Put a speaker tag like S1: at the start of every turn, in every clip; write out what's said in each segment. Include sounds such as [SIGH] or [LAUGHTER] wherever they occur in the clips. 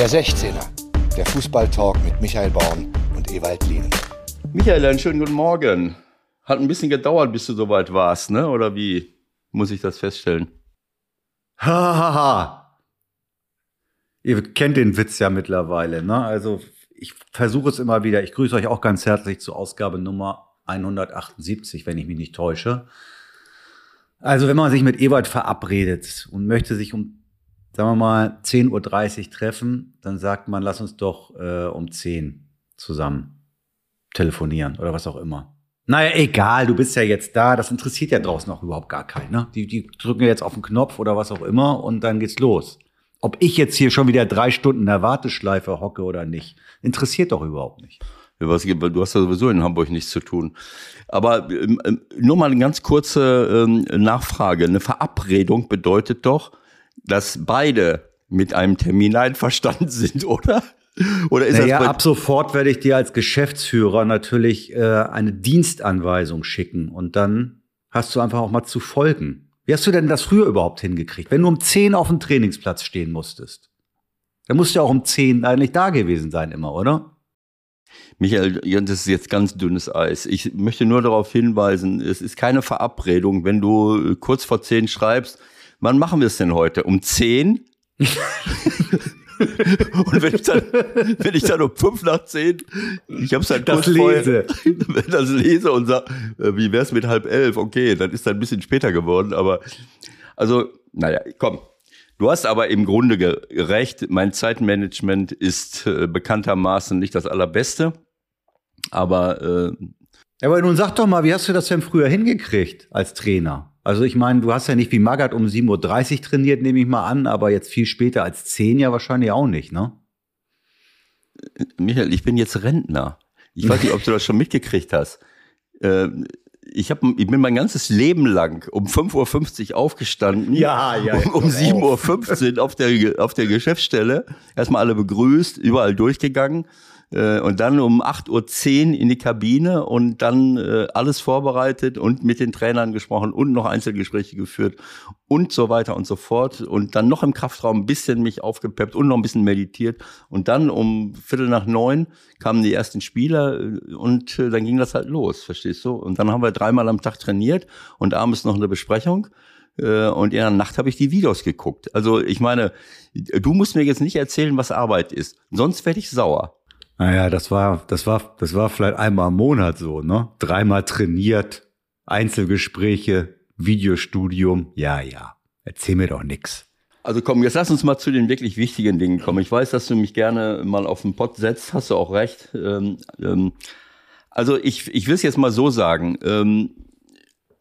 S1: Der 16er, der Fußballtalk mit Michael Baum und Ewald Lien.
S2: Michael, einen schönen guten Morgen. Hat ein bisschen gedauert, bis du soweit warst, ne? Oder wie muss ich das feststellen?
S3: Hahaha. Ha, ha. Ihr kennt den Witz ja mittlerweile, ne? Also ich versuche es immer wieder. Ich grüße euch auch ganz herzlich zur Ausgabe Nummer 178, wenn ich mich nicht täusche. Also wenn man sich mit Ewald verabredet und möchte sich um, sagen wir mal, 10.30 Uhr treffen, dann sagt man, lass uns doch äh, um 10 zusammen telefonieren oder was auch immer. Naja, egal, du bist ja jetzt da, das interessiert ja draußen auch überhaupt gar keinen. Ne? Die, die drücken jetzt auf den Knopf oder was auch immer und dann geht's los. Ob ich jetzt hier schon wieder drei Stunden in der Warteschleife hocke oder nicht, interessiert doch überhaupt nicht.
S2: Ja, was, du hast ja sowieso in Hamburg nichts zu tun. Aber ähm, ähm, nur mal eine ganz kurze ähm, Nachfrage. Eine Verabredung bedeutet doch, dass beide mit einem Termin einverstanden sind, oder?
S3: Oder ist naja, das ab sofort werde ich dir als Geschäftsführer natürlich äh, eine Dienstanweisung schicken und dann hast du einfach auch mal zu folgen. Wie hast du denn das früher überhaupt hingekriegt? Wenn du um 10 auf dem Trainingsplatz stehen musstest, dann musst du ja auch um 10 eigentlich da gewesen sein immer, oder?
S2: Michael, das ist jetzt ganz dünnes Eis. Ich möchte nur darauf hinweisen, es ist keine Verabredung, wenn du kurz vor 10 schreibst, wann machen wir es denn heute? Um 10? [LAUGHS] Und wenn ich dann, wenn ich dann um fünf nach zehn, ich habe es dann
S3: das lese, [LAUGHS]
S2: vorher, das lese und sag, äh, wie wär's mit halb elf? Okay, dann ist dann ein bisschen später geworden, aber also, naja, komm. Du hast aber im Grunde recht. Mein Zeitmanagement ist äh, bekanntermaßen nicht das allerbeste, aber äh,
S3: aber nun sag doch mal, wie hast du das denn früher hingekriegt als Trainer? Also ich meine, du hast ja nicht wie Magath um 7.30 Uhr trainiert, nehme ich mal an, aber jetzt viel später als 10 ja wahrscheinlich auch nicht, ne?
S2: Michael, ich bin jetzt Rentner. Ich weiß nicht, ob du das schon mitgekriegt hast. Ähm, ich, hab, ich bin mein ganzes Leben lang um 5.50 Uhr aufgestanden.
S3: Ja, ja.
S2: Um, um 7.15 Uhr auf der, auf der Geschäftsstelle. Erstmal alle begrüßt, überall durchgegangen. Äh, und dann um 8.10 Uhr in die Kabine und dann äh, alles vorbereitet und mit den Trainern gesprochen und noch Einzelgespräche geführt und so weiter und so fort. Und dann noch im Kraftraum ein bisschen mich aufgepeppt und noch ein bisschen meditiert. Und dann um Viertel nach neun kamen die ersten Spieler äh, und äh, dann ging das halt los, verstehst du? Und dann haben wir dreimal am Tag trainiert und abends noch eine Besprechung äh, und in der Nacht habe ich die Videos geguckt. Also ich meine, du musst mir jetzt nicht erzählen, was Arbeit ist. Sonst werde ich sauer.
S3: Naja, das war, das war, das war vielleicht einmal im Monat so, ne? Dreimal trainiert, Einzelgespräche, Videostudium. Ja, ja. Erzähl mir doch nix.
S2: Also komm, jetzt lass uns mal zu den wirklich wichtigen Dingen kommen. Ich weiß, dass du mich gerne mal auf den Pott setzt, hast du auch recht. Ähm, ähm, also ich, ich will es jetzt mal so sagen. Ähm,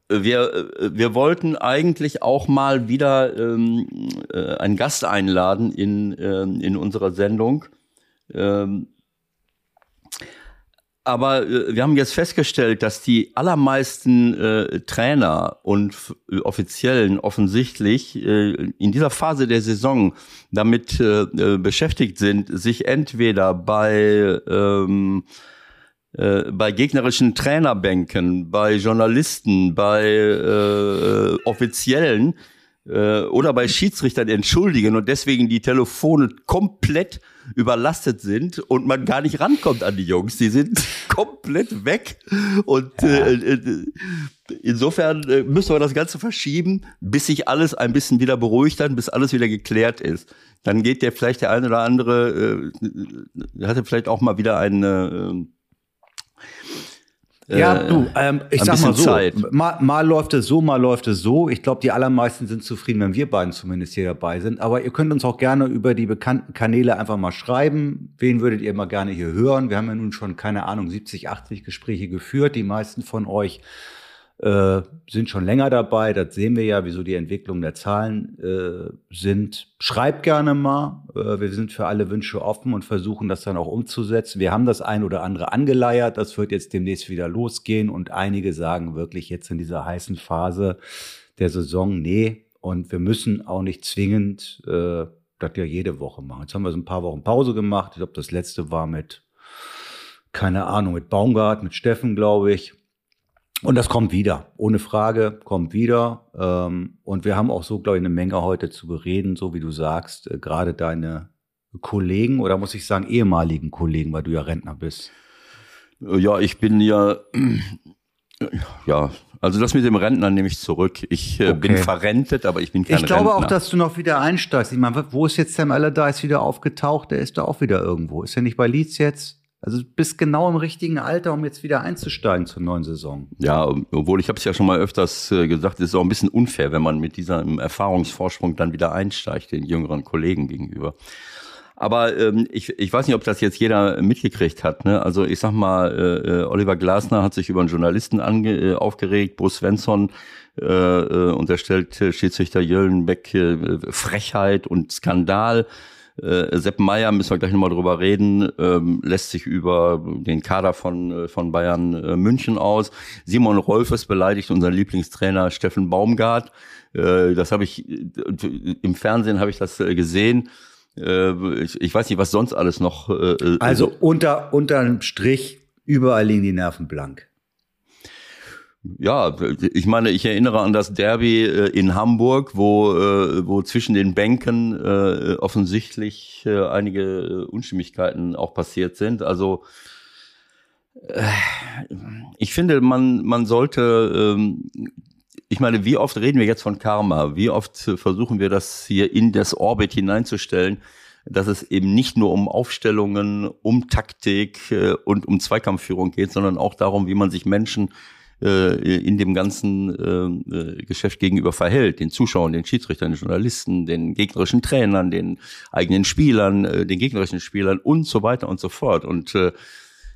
S2: wir, wir wollten eigentlich auch mal wieder ähm, äh, einen Gast einladen in, ähm, in unserer Sendung. Aber äh, wir haben jetzt festgestellt, dass die allermeisten äh, Trainer und äh, Offiziellen offensichtlich äh, in dieser Phase der Saison damit äh, äh, beschäftigt sind, sich entweder bei ähm, äh, bei gegnerischen Trainerbänken, bei Journalisten, bei äh, Offiziellen äh, oder bei Schiedsrichtern entschuldigen und deswegen die Telefone komplett überlastet sind und man gar nicht rankommt an die Jungs. Die sind [LAUGHS] komplett weg. Und ja. äh, äh, insofern äh, müssen wir das Ganze verschieben, bis sich alles ein bisschen wieder beruhigt hat, bis alles wieder geklärt ist. Dann geht der vielleicht der eine oder andere, äh, hatte vielleicht auch mal wieder eine äh,
S3: ja, äh, du, ähm, ich sag mal so, mal, mal läuft es so, mal läuft es so. Ich glaube, die allermeisten sind zufrieden, wenn wir beiden zumindest hier dabei sind. Aber ihr könnt uns auch gerne über die bekannten Kanäle einfach mal schreiben. Wen würdet ihr mal gerne hier hören? Wir haben ja nun schon, keine Ahnung, 70, 80 Gespräche geführt. Die meisten von euch äh, sind schon länger dabei. Das sehen wir ja, wieso die Entwicklung der Zahlen äh, sind. Schreibt gerne mal. Äh, wir sind für alle Wünsche offen und versuchen das dann auch umzusetzen. Wir haben das ein oder andere angeleiert. Das wird jetzt demnächst wieder losgehen. Und einige sagen wirklich jetzt in dieser heißen Phase der Saison, nee. Und wir müssen auch nicht zwingend äh, das ja jede Woche machen. Jetzt haben wir so ein paar Wochen Pause gemacht. Ich glaube, das letzte war mit, keine Ahnung, mit Baumgart, mit Steffen, glaube ich. Und das kommt wieder, ohne Frage, kommt wieder. Ähm, und wir haben auch so, glaube ich, eine Menge heute zu bereden, so wie du sagst. Äh, gerade deine Kollegen oder muss ich sagen ehemaligen Kollegen, weil du ja Rentner bist?
S2: Ja, ich bin ja, ja, also das mit dem Rentner nehme ich zurück. Ich äh, okay. bin verrentet, aber ich bin kein
S3: Rentner. Ich glaube
S2: Rentner.
S3: auch, dass du noch wieder einsteigst. Ich meine, wo ist jetzt Sam Allardyce wieder aufgetaucht? Der ist da auch wieder irgendwo. Ist er nicht bei Leeds jetzt? Also bist genau im richtigen Alter, um jetzt wieder einzusteigen zur neuen Saison.
S2: Ja, obwohl ich habe es ja schon mal öfters äh, gesagt, es ist auch ein bisschen unfair, wenn man mit diesem Erfahrungsvorsprung dann wieder einsteigt den jüngeren Kollegen gegenüber. Aber ähm, ich, ich weiß nicht, ob das jetzt jeder mitgekriegt hat. Ne? Also ich sag mal, äh, äh Oliver Glasner hat sich über einen Journalisten ange, äh, aufgeregt, Bruce Svensson äh, äh, unterstellt äh, Schiedsrichter Jöllenbeck äh, Frechheit und Skandal. Äh, Sepp Meyer, müssen wir gleich nochmal drüber reden, ähm, lässt sich über den Kader von, äh, von Bayern äh, München aus. Simon Rolfes beleidigt unseren Lieblingstrainer Steffen Baumgart. Äh, das habe ich, äh, im Fernsehen habe ich das äh, gesehen. Ich, ich, weiß nicht, was sonst alles noch.
S3: Also unter unterm Strich überall liegen die Nerven blank.
S2: Ja, ich meine, ich erinnere an das Derby äh, in Hamburg, wo, äh, wo zwischen den Bänken äh, offensichtlich einige Unstimmigkeiten auch passiert sind. Also ich finde, man, man sollte ähm, ich meine, wie oft reden wir jetzt von Karma? Wie oft versuchen wir das hier in das Orbit hineinzustellen, dass es eben nicht nur um Aufstellungen, um Taktik und um Zweikampfführung geht, sondern auch darum, wie man sich Menschen äh, in dem ganzen äh, Geschäft gegenüber verhält, den Zuschauern, den Schiedsrichtern, den Journalisten, den gegnerischen Trainern, den eigenen Spielern, den gegnerischen Spielern und so weiter und so fort. Und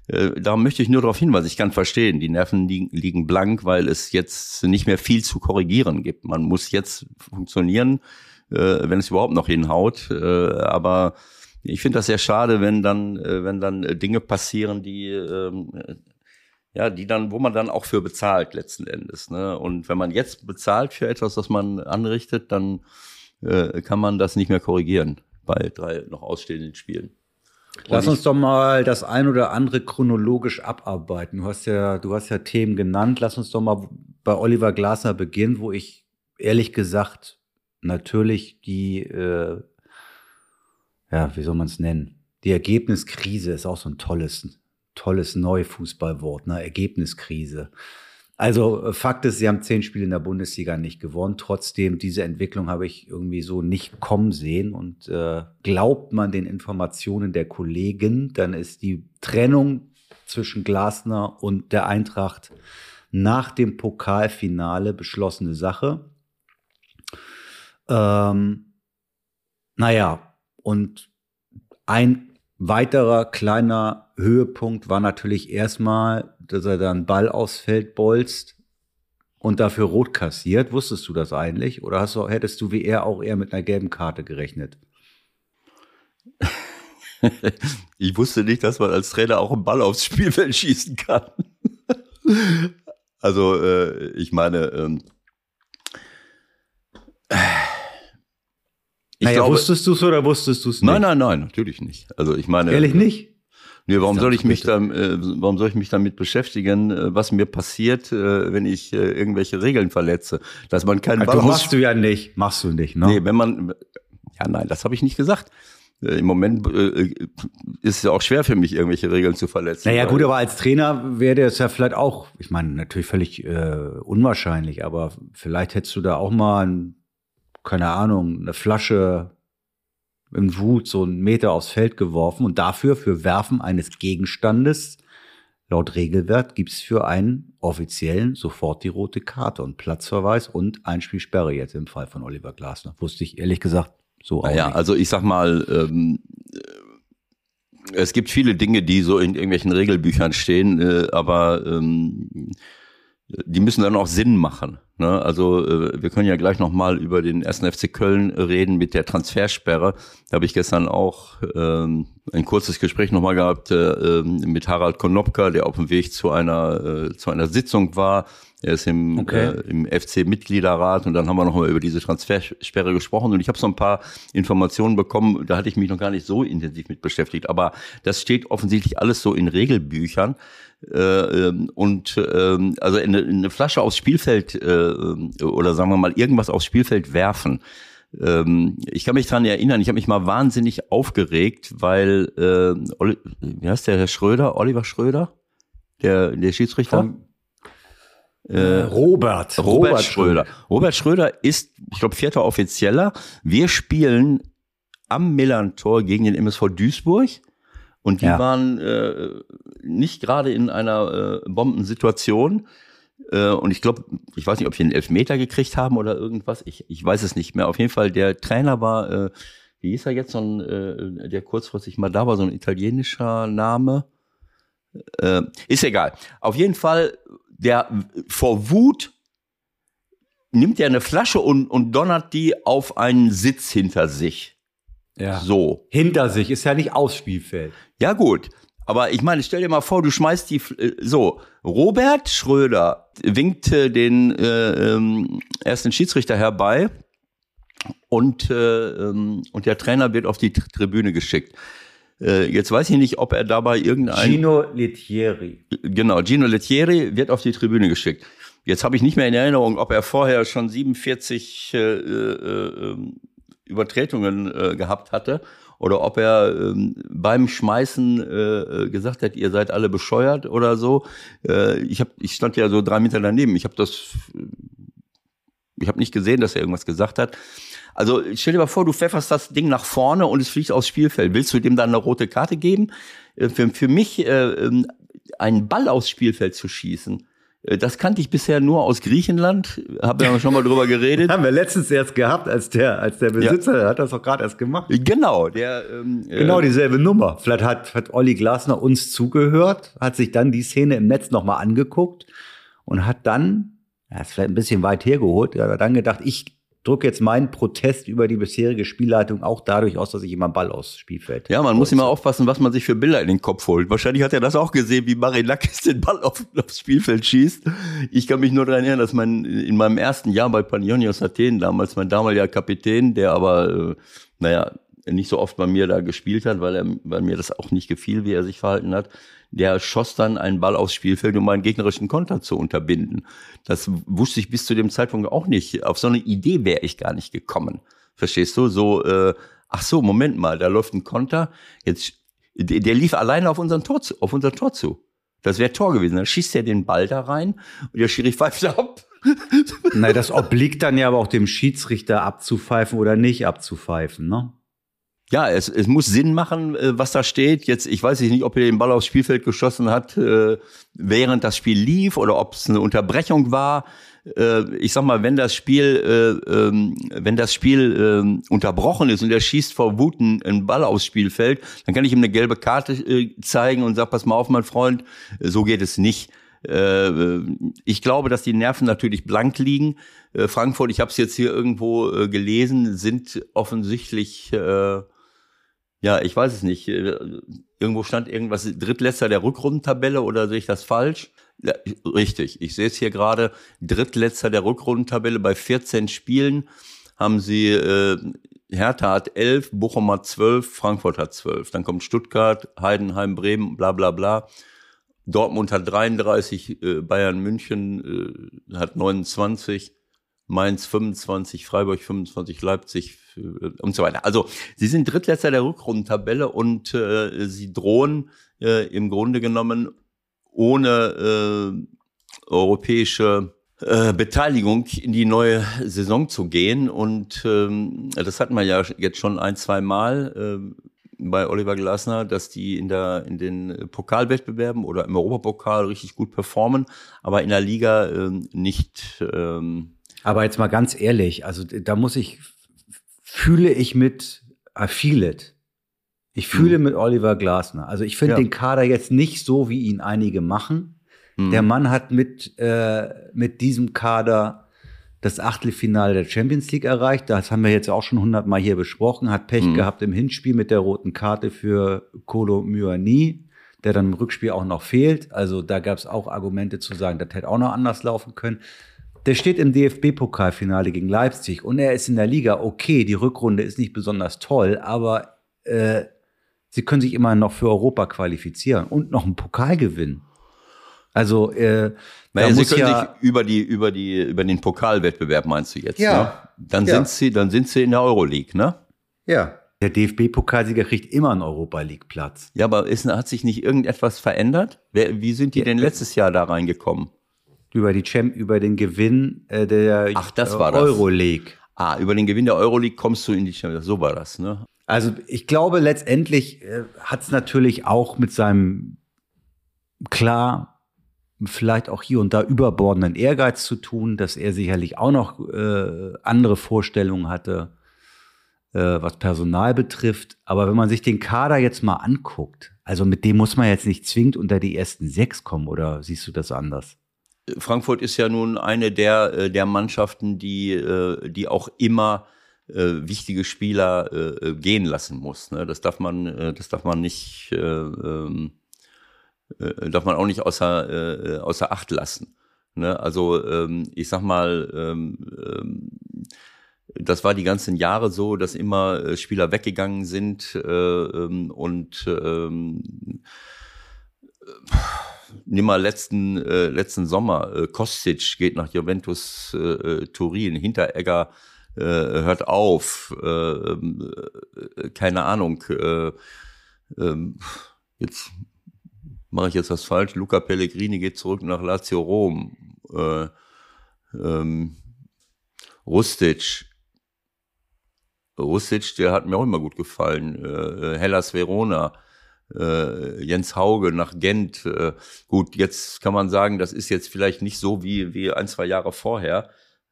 S2: äh, da möchte ich nur darauf hinweisen, ich kann verstehen, die Nerven liegen, blank, weil es jetzt nicht mehr viel zu korrigieren gibt. Man muss jetzt funktionieren, äh, wenn es überhaupt noch hinhaut. Äh, aber ich finde das sehr schade, wenn dann, äh, wenn dann Dinge passieren, die ähm, ja, die dann, wo man dann auch für bezahlt letzten Endes. Ne? Und wenn man jetzt bezahlt für etwas, was man anrichtet, dann äh, kann man das nicht mehr korrigieren bei drei noch ausstehenden Spielen.
S3: Lass uns doch mal das ein oder andere chronologisch abarbeiten. Du hast ja, du hast ja Themen genannt. Lass uns doch mal bei Oliver Glasner beginnen, wo ich ehrlich gesagt natürlich die, äh, ja, wie soll man es nennen? Die Ergebniskrise ist auch so ein tolles, tolles Neufußballwort, ne? Ergebniskrise. Also äh, Fakt ist, sie haben zehn Spiele in der Bundesliga nicht gewonnen. Trotzdem, diese Entwicklung habe ich irgendwie so nicht kommen sehen. Und äh, glaubt man den Informationen der Kollegen, dann ist die Trennung zwischen Glasner und der Eintracht nach dem Pokalfinale beschlossene Sache. Ähm, naja, und ein weiterer kleiner Höhepunkt war natürlich erstmal, dass er dann Ball aufs Feld bolzt und dafür rot kassiert. Wusstest du das eigentlich? Oder hast du, hättest du wie er auch eher mit einer gelben Karte gerechnet? [LAUGHS]
S2: ich wusste nicht, dass man als Trainer auch einen Ball aufs Spielfeld schießen kann. [LAUGHS] also, äh, ich meine, ähm,
S3: ich naja, glaube, wusstest du es oder wusstest du es
S2: nicht? Nein, nein, nein, natürlich nicht. Also ich meine.
S3: Ehrlich nicht?
S2: Nee, warum soll ich mich da, äh, warum soll ich mich damit beschäftigen, äh, was mir passiert, äh, wenn ich äh, irgendwelche Regeln verletze? Dass man keinen
S3: Ball machst du ja nicht, machst du nicht, ne?
S2: Nee, wenn man, ja nein, das habe ich nicht gesagt. Äh, Im Moment äh, ist es ja auch schwer für mich, irgendwelche Regeln zu verletzen.
S3: Naja, gut, aber als Trainer wäre es ja vielleicht auch, ich meine, natürlich völlig unwahrscheinlich, aber vielleicht hättest du da auch mal ein keine Ahnung, eine Flasche im Wut so einen Meter aufs Feld geworfen und dafür für Werfen eines Gegenstandes laut Regelwert gibt's für einen offiziellen sofort die rote Karte und Platzverweis und Einspielsperre jetzt im Fall von Oliver Glasner. Wusste ich ehrlich gesagt so
S2: auch naja, nicht. also ich sag mal, ähm, es gibt viele Dinge, die so in irgendwelchen Regelbüchern stehen, äh, aber ähm, die müssen dann auch Sinn machen. Ne? Also äh, wir können ja gleich nochmal über den ersten FC Köln reden mit der Transfersperre. Da habe ich gestern auch ähm, ein kurzes Gespräch nochmal gehabt äh, ähm, mit Harald Konopka, der auf dem Weg zu einer, äh, zu einer Sitzung war. Er ist im, okay. äh, im FC-Mitgliederrat und dann haben wir nochmal über diese Transfersperre gesprochen und ich habe so ein paar Informationen bekommen, da hatte ich mich noch gar nicht so intensiv mit beschäftigt, aber das steht offensichtlich alles so in Regelbüchern. Äh, ähm, und äh, also eine, eine Flasche aufs Spielfeld äh, oder sagen wir mal irgendwas aufs Spielfeld werfen, Ähm, ich kann mich dran erinnern, ich habe mich mal wahnsinnig aufgeregt, weil, äh, Oli, wie heißt der Herr Schröder, Oliver Schröder, der, der Schiedsrichter? Von,
S3: äh, Robert.
S2: Robert. Robert Schröder. Robert Schröder ist, ich glaube, vierter Offizieller. Wir spielen am Millantor gegen den MSV Duisburg. Und die ja. waren äh, nicht gerade in einer äh, Bombensituation. Äh, und ich glaube, ich weiß nicht, ob wir einen Elfmeter gekriegt haben oder irgendwas. Ich, ich weiß es nicht mehr. Auf jeden Fall, der Trainer war, äh, wie hieß er jetzt, so ein, äh, der kurzfristig mal da war, so ein italienischer Name. Äh, ist egal. Auf jeden Fall, der vor Wut nimmt er eine Flasche und, und donnert die auf einen Sitz hinter sich.
S3: Ja. So. Hinter sich ist ja nicht aus Spielfeld.
S2: Ja, gut. Aber ich meine, stell dir mal vor, du schmeißt die äh, so. Robert Schröder winkte den äh, ähm, ersten Schiedsrichter herbei und äh, ähm, und der Trainer wird auf die Tribüne geschickt. Äh, jetzt weiß ich nicht, ob er dabei irgendein
S3: Gino Lettieri.
S2: Genau, Gino Lettieri wird auf die Tribüne geschickt. Jetzt habe ich nicht mehr in Erinnerung, ob er vorher schon 47 äh, äh, ähm, Übertretungen äh, gehabt hatte oder ob er ähm, beim Schmeißen äh, äh, gesagt hat, ihr seid alle bescheuert oder so. Äh, ich hab, ich stand ja so drei Meter daneben. Ich habe das, ich habe nicht gesehen, dass er irgendwas gesagt hat. Also stell dir mal vor, du pfefferst das Ding nach vorne und es fliegt aufs Spielfeld. Willst du dem dann eine rote Karte geben? Äh, für, für mich äh, ähm, einen Ball aufs Spielfeld zu schießen, das kannte ich bisher nur aus Griechenland. Haben wir schon mal drüber geredet. [LAUGHS]
S3: Haben wir letztens erst gehabt, als der, als der Besitzer, ja. hat das doch gerade erst gemacht.
S2: Genau, der. Ähm,
S3: genau äh, dieselbe Nummer. Vielleicht hat, hat Olli Glasner uns zugehört, hat sich dann die Szene im Netz nochmal angeguckt und hat dann, ja, ist vielleicht ein bisschen weit hergeholt, hat dann gedacht, ich drücke jetzt meinen Protest über die bisherige Spielleitung auch dadurch aus, dass ich immer Ball aus Spielfeld.
S2: Ja, man muss immer aufpassen, was man sich für Bilder in den Kopf holt. Wahrscheinlich hat er das auch gesehen, wie Marinakis den Ball auf, aufs Spielfeld schießt. Ich kann mich nur daran erinnern, dass man in meinem ersten Jahr bei Panionios Athen damals, mein damaliger Kapitän, der aber, äh, naja, nicht so oft bei mir da gespielt hat, weil er, weil mir das auch nicht gefiel, wie er sich verhalten hat. Der schoss dann einen Ball aufs Spielfeld, um meinen gegnerischen Konter zu unterbinden. Das wusste ich bis zu dem Zeitpunkt auch nicht. Auf so eine Idee wäre ich gar nicht gekommen. Verstehst du? So, äh, ach so, Moment mal, da läuft ein Konter. Jetzt, der, der lief alleine auf unseren Tor zu, auf unser Tor zu. Das wäre Tor gewesen. Dann schießt er den Ball da rein und der Schiri pfeift ab.
S3: Nein, das obliegt dann ja aber auch dem Schiedsrichter abzupfeifen oder nicht abzupfeifen, ne?
S2: Ja, es, es muss Sinn machen, äh, was da steht. Jetzt, ich weiß nicht, ob er den Ball aufs Spielfeld geschossen hat, äh, während das Spiel lief oder ob es eine Unterbrechung war. Äh, ich sag mal, wenn das Spiel, äh, ähm, wenn das Spiel äh, unterbrochen ist und er schießt vor Wut einen Ball aufs Spielfeld, dann kann ich ihm eine gelbe Karte zeigen und sag, pass mal auf, mein Freund, so geht es nicht. Ich glaube, dass die Nerven natürlich blank liegen. Frankfurt, ich habe es jetzt hier irgendwo gelesen, sind offensichtlich äh, ja, ich weiß es nicht. Äh, irgendwo stand irgendwas Drittletzter der Rückrundentabelle oder sehe ich das falsch? Ja, richtig. Ich sehe es hier gerade. Drittletzter der Rückrundentabelle bei 14 Spielen haben sie äh, Hertha hat 11, Bochum hat 12, Frankfurt hat 12. Dann kommt Stuttgart, Heidenheim, Bremen, bla bla bla. Dortmund hat 33, äh, Bayern München äh, hat 29, Mainz 25, Freiburg 25, Leipzig äh, und so weiter. Also sie sind Drittletzter der Rückrundentabelle und äh, sie drohen äh, im Grunde genommen ohne äh, europäische äh, Beteiligung in die neue Saison zu gehen. Und ähm, das hatten wir ja jetzt schon ein, zwei Mal äh, bei Oliver Glasner, dass die in, der, in den Pokalwettbewerben oder im Europapokal richtig gut performen, aber in der Liga äh, nicht. Ähm,
S3: aber jetzt mal ganz ehrlich, also da muss ich fühle ich mit, I feel it. Ich fühle mhm. mit Oliver Glasner. Also ich finde ja. den Kader jetzt nicht so, wie ihn einige machen. Mhm. Der Mann hat mit, äh, mit diesem Kader das Achtelfinale der Champions League erreicht. Das haben wir jetzt auch schon hundertmal hier besprochen. Hat Pech mhm. gehabt im Hinspiel mit der roten Karte für Kolo Myani, der dann im Rückspiel auch noch fehlt. Also da gab es auch Argumente zu sagen, das hätte auch noch anders laufen können. Der steht im DFB-Pokalfinale gegen Leipzig und er ist in der Liga okay. Die Rückrunde ist nicht besonders toll, aber äh, sie können sich immer noch für Europa qualifizieren und noch einen Pokal gewinnen. Also äh,
S2: naja, Sie können ja sich über die über die über den Pokalwettbewerb meinst du jetzt? Ja. Ne? Dann ja. sind Sie dann sind Sie in der Euroleague, ne?
S3: Ja. Der DFB-Pokalsieger kriegt immer einen Europa League-Platz.
S2: Ja, aber ist, hat sich nicht irgendetwas verändert? Wer, wie sind die ja, denn letztes Jahr da reingekommen?
S3: Über die Champ, über den Gewinn äh, der
S2: Ach, das war Euroleague. Das. Ah, über den Gewinn der Euroleague kommst du in die Champions. So war das, ne?
S3: Also ich glaube, letztendlich äh, hat es natürlich auch mit seinem klar vielleicht auch hier und da überbordenden Ehrgeiz zu tun, dass er sicherlich auch noch äh, andere Vorstellungen hatte äh, was Personal betrifft. Aber wenn man sich den Kader jetzt mal anguckt, also mit dem muss man jetzt nicht zwingend unter die ersten sechs kommen, oder siehst du das anders?
S2: Frankfurt ist ja nun eine der, äh, der Mannschaften, die, äh, die auch immer äh, wichtige Spieler gehen lassen muss. Ne? Das darf man, das darf man nicht, äh, äh, darf man auch nicht außer, außer Acht lassen. Ne? Also ähm, ich sag mal, ähm, ähm, das war die ganzen Jahre so, dass immer Spieler weggegangen sind ähm, und ähm, nimm mal letzten äh, letzten Sommer äh, Kostic geht nach Juventus äh, äh Turin, Hinteregger äh, hört auf, äh, äh, keine Ahnung. Äh, äh, jetzt mache ich jetzt was falsch. Luca Pellegrini geht zurück nach Lazio Rom. Äh, ähm, Rustic Rusic, der hat mir auch immer gut gefallen. Äh, Hellas Verona, äh, Jens Hauge nach Gent. Äh, gut, jetzt kann man sagen, das ist jetzt vielleicht nicht so wie, wie ein, zwei Jahre vorher,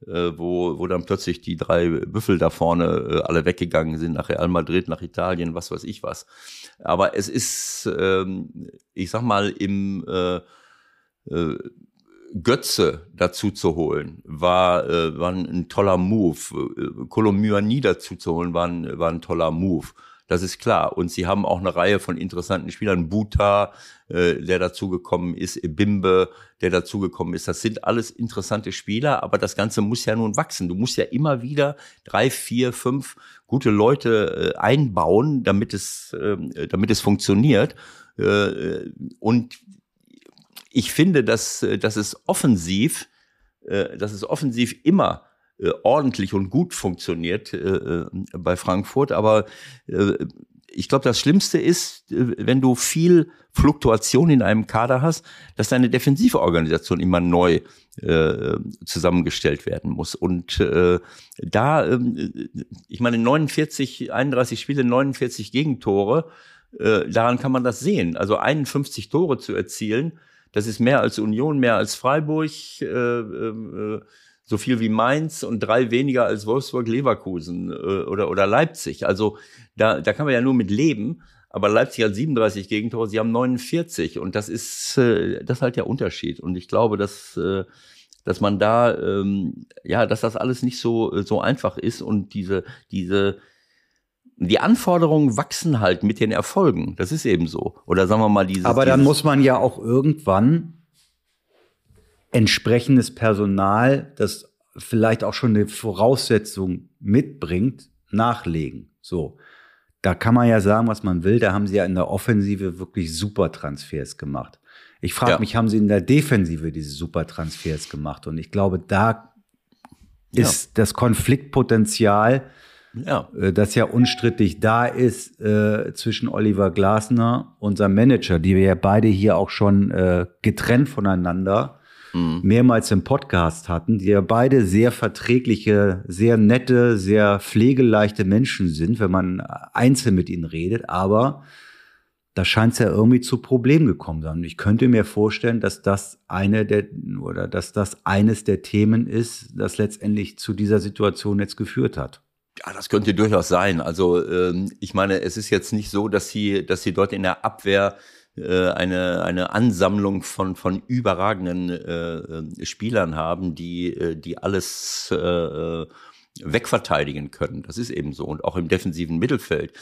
S2: äh, wo, wo dann plötzlich die drei Büffel da vorne äh, alle weggegangen sind, nach Real Madrid, nach Italien, was weiß ich was. Aber es ist, ähm, ich sag mal, im äh, äh, Götze dazu zu holen, war, äh, war ein toller Move. Kolomyani dazu zu holen, war ein, war ein toller Move. Das ist klar. Und sie haben auch eine Reihe von interessanten Spielern. Buta, äh, der dazugekommen ist, Bimbe, der dazugekommen ist. Das sind alles interessante Spieler, aber das Ganze muss ja nun wachsen. Du musst ja immer wieder drei, vier, fünf gute Leute äh, einbauen, damit es, äh, damit es funktioniert. Äh, und ich finde, dass, äh, dass es offensiv, äh, dass es offensiv immer äh, ordentlich und gut funktioniert bei Frankfurt. Aber ich glaube, das Schlimmste ist, wenn du viel Fluktuation in einem Kader hast, dass deine defensive Organisation immer neu äh, zusammengestellt werden muss. Und äh, da, äh, ich meine, 49, 31 Spiele, 49 Gegentore, äh, daran kann man das sehen. Also 51 Tore zu erzielen, das ist mehr als Union, mehr als Freiburg, äh, äh, so viel wie Mainz und drei weniger als Wolfsburg, Leverkusen äh, oder, oder Leipzig. Also da, da kann man ja nur mit leben. Aber Leipzig hat 37 Gegentore, sie haben 49 und das ist äh, das ist halt der Unterschied. Und ich glaube, dass äh, dass man da ähm, ja, dass das alles nicht so so einfach ist und diese diese die Anforderungen wachsen halt mit den Erfolgen. Das ist eben so. Oder sagen wir mal dieses.
S3: Aber dann muss man ja auch irgendwann entsprechendes Personal, das vielleicht auch schon eine Voraussetzung mitbringt, nachlegen. So. Da kann man ja sagen, was man will. Da haben sie ja in der Offensive wirklich super Transfers gemacht. Ich frage ja. mich, haben sie in der Defensive diese super Transfers gemacht? Und ich glaube, da ist ja. das Konfliktpotenzial ja. Äh, das ja unstrittig da ist äh, zwischen Oliver Glasner und seinem Manager, die wir ja beide hier auch schon äh, getrennt voneinander mhm. mehrmals im Podcast hatten, die ja beide sehr verträgliche, sehr nette, sehr pflegeleichte Menschen sind, wenn man einzeln mit ihnen redet, aber da scheint es ja irgendwie zu Problemen gekommen sein. Und ich könnte mir vorstellen, dass das eine der oder dass das eines der Themen ist, das letztendlich zu dieser Situation jetzt geführt hat.
S2: Ja, das könnte durchaus sein. Also ähm, ich meine, es ist jetzt nicht so, dass sie, dass sie dort in der Abwehr äh, eine eine Ansammlung von von überragenden äh, äh Spielern haben, die äh, die alles äh, äh, wegverteidigen können. Das ist eben so und auch im defensiven Mittelfeld.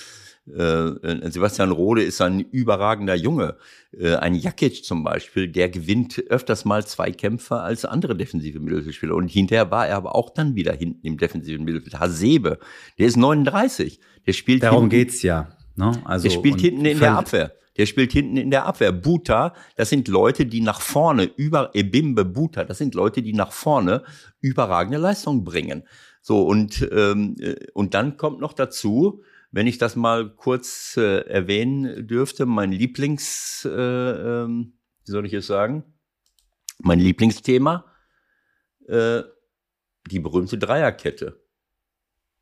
S2: Äh, Sebastian Rode ist ein überragender Junge. Äh, ein Jakic zum Beispiel, der gewinnt öfters mal zwei Kämpfe als andere defensive Mittelfeldspieler. Und hinterher war er aber auch dann wieder hinten im defensiven Mittelfeld. Hasebe, der ist 39. Der spielt
S3: Darum hinten, geht's ja. Ne?
S2: Also, der spielt hinten in der Abwehr. Der spielt hinten in der Abwehr. Buta, das sind Leute, die nach vorne über Ebimbe Buta, das sind Leute, die nach vorne überragende Leistung bringen. So und ähm, äh, und dann kommt noch dazu, wenn ich das mal kurz äh, erwähnen dürfte, mein Lieblings, äh, ähm, wie soll ich es sagen, mein Lieblingsthema, äh, die berühmte Dreierkette.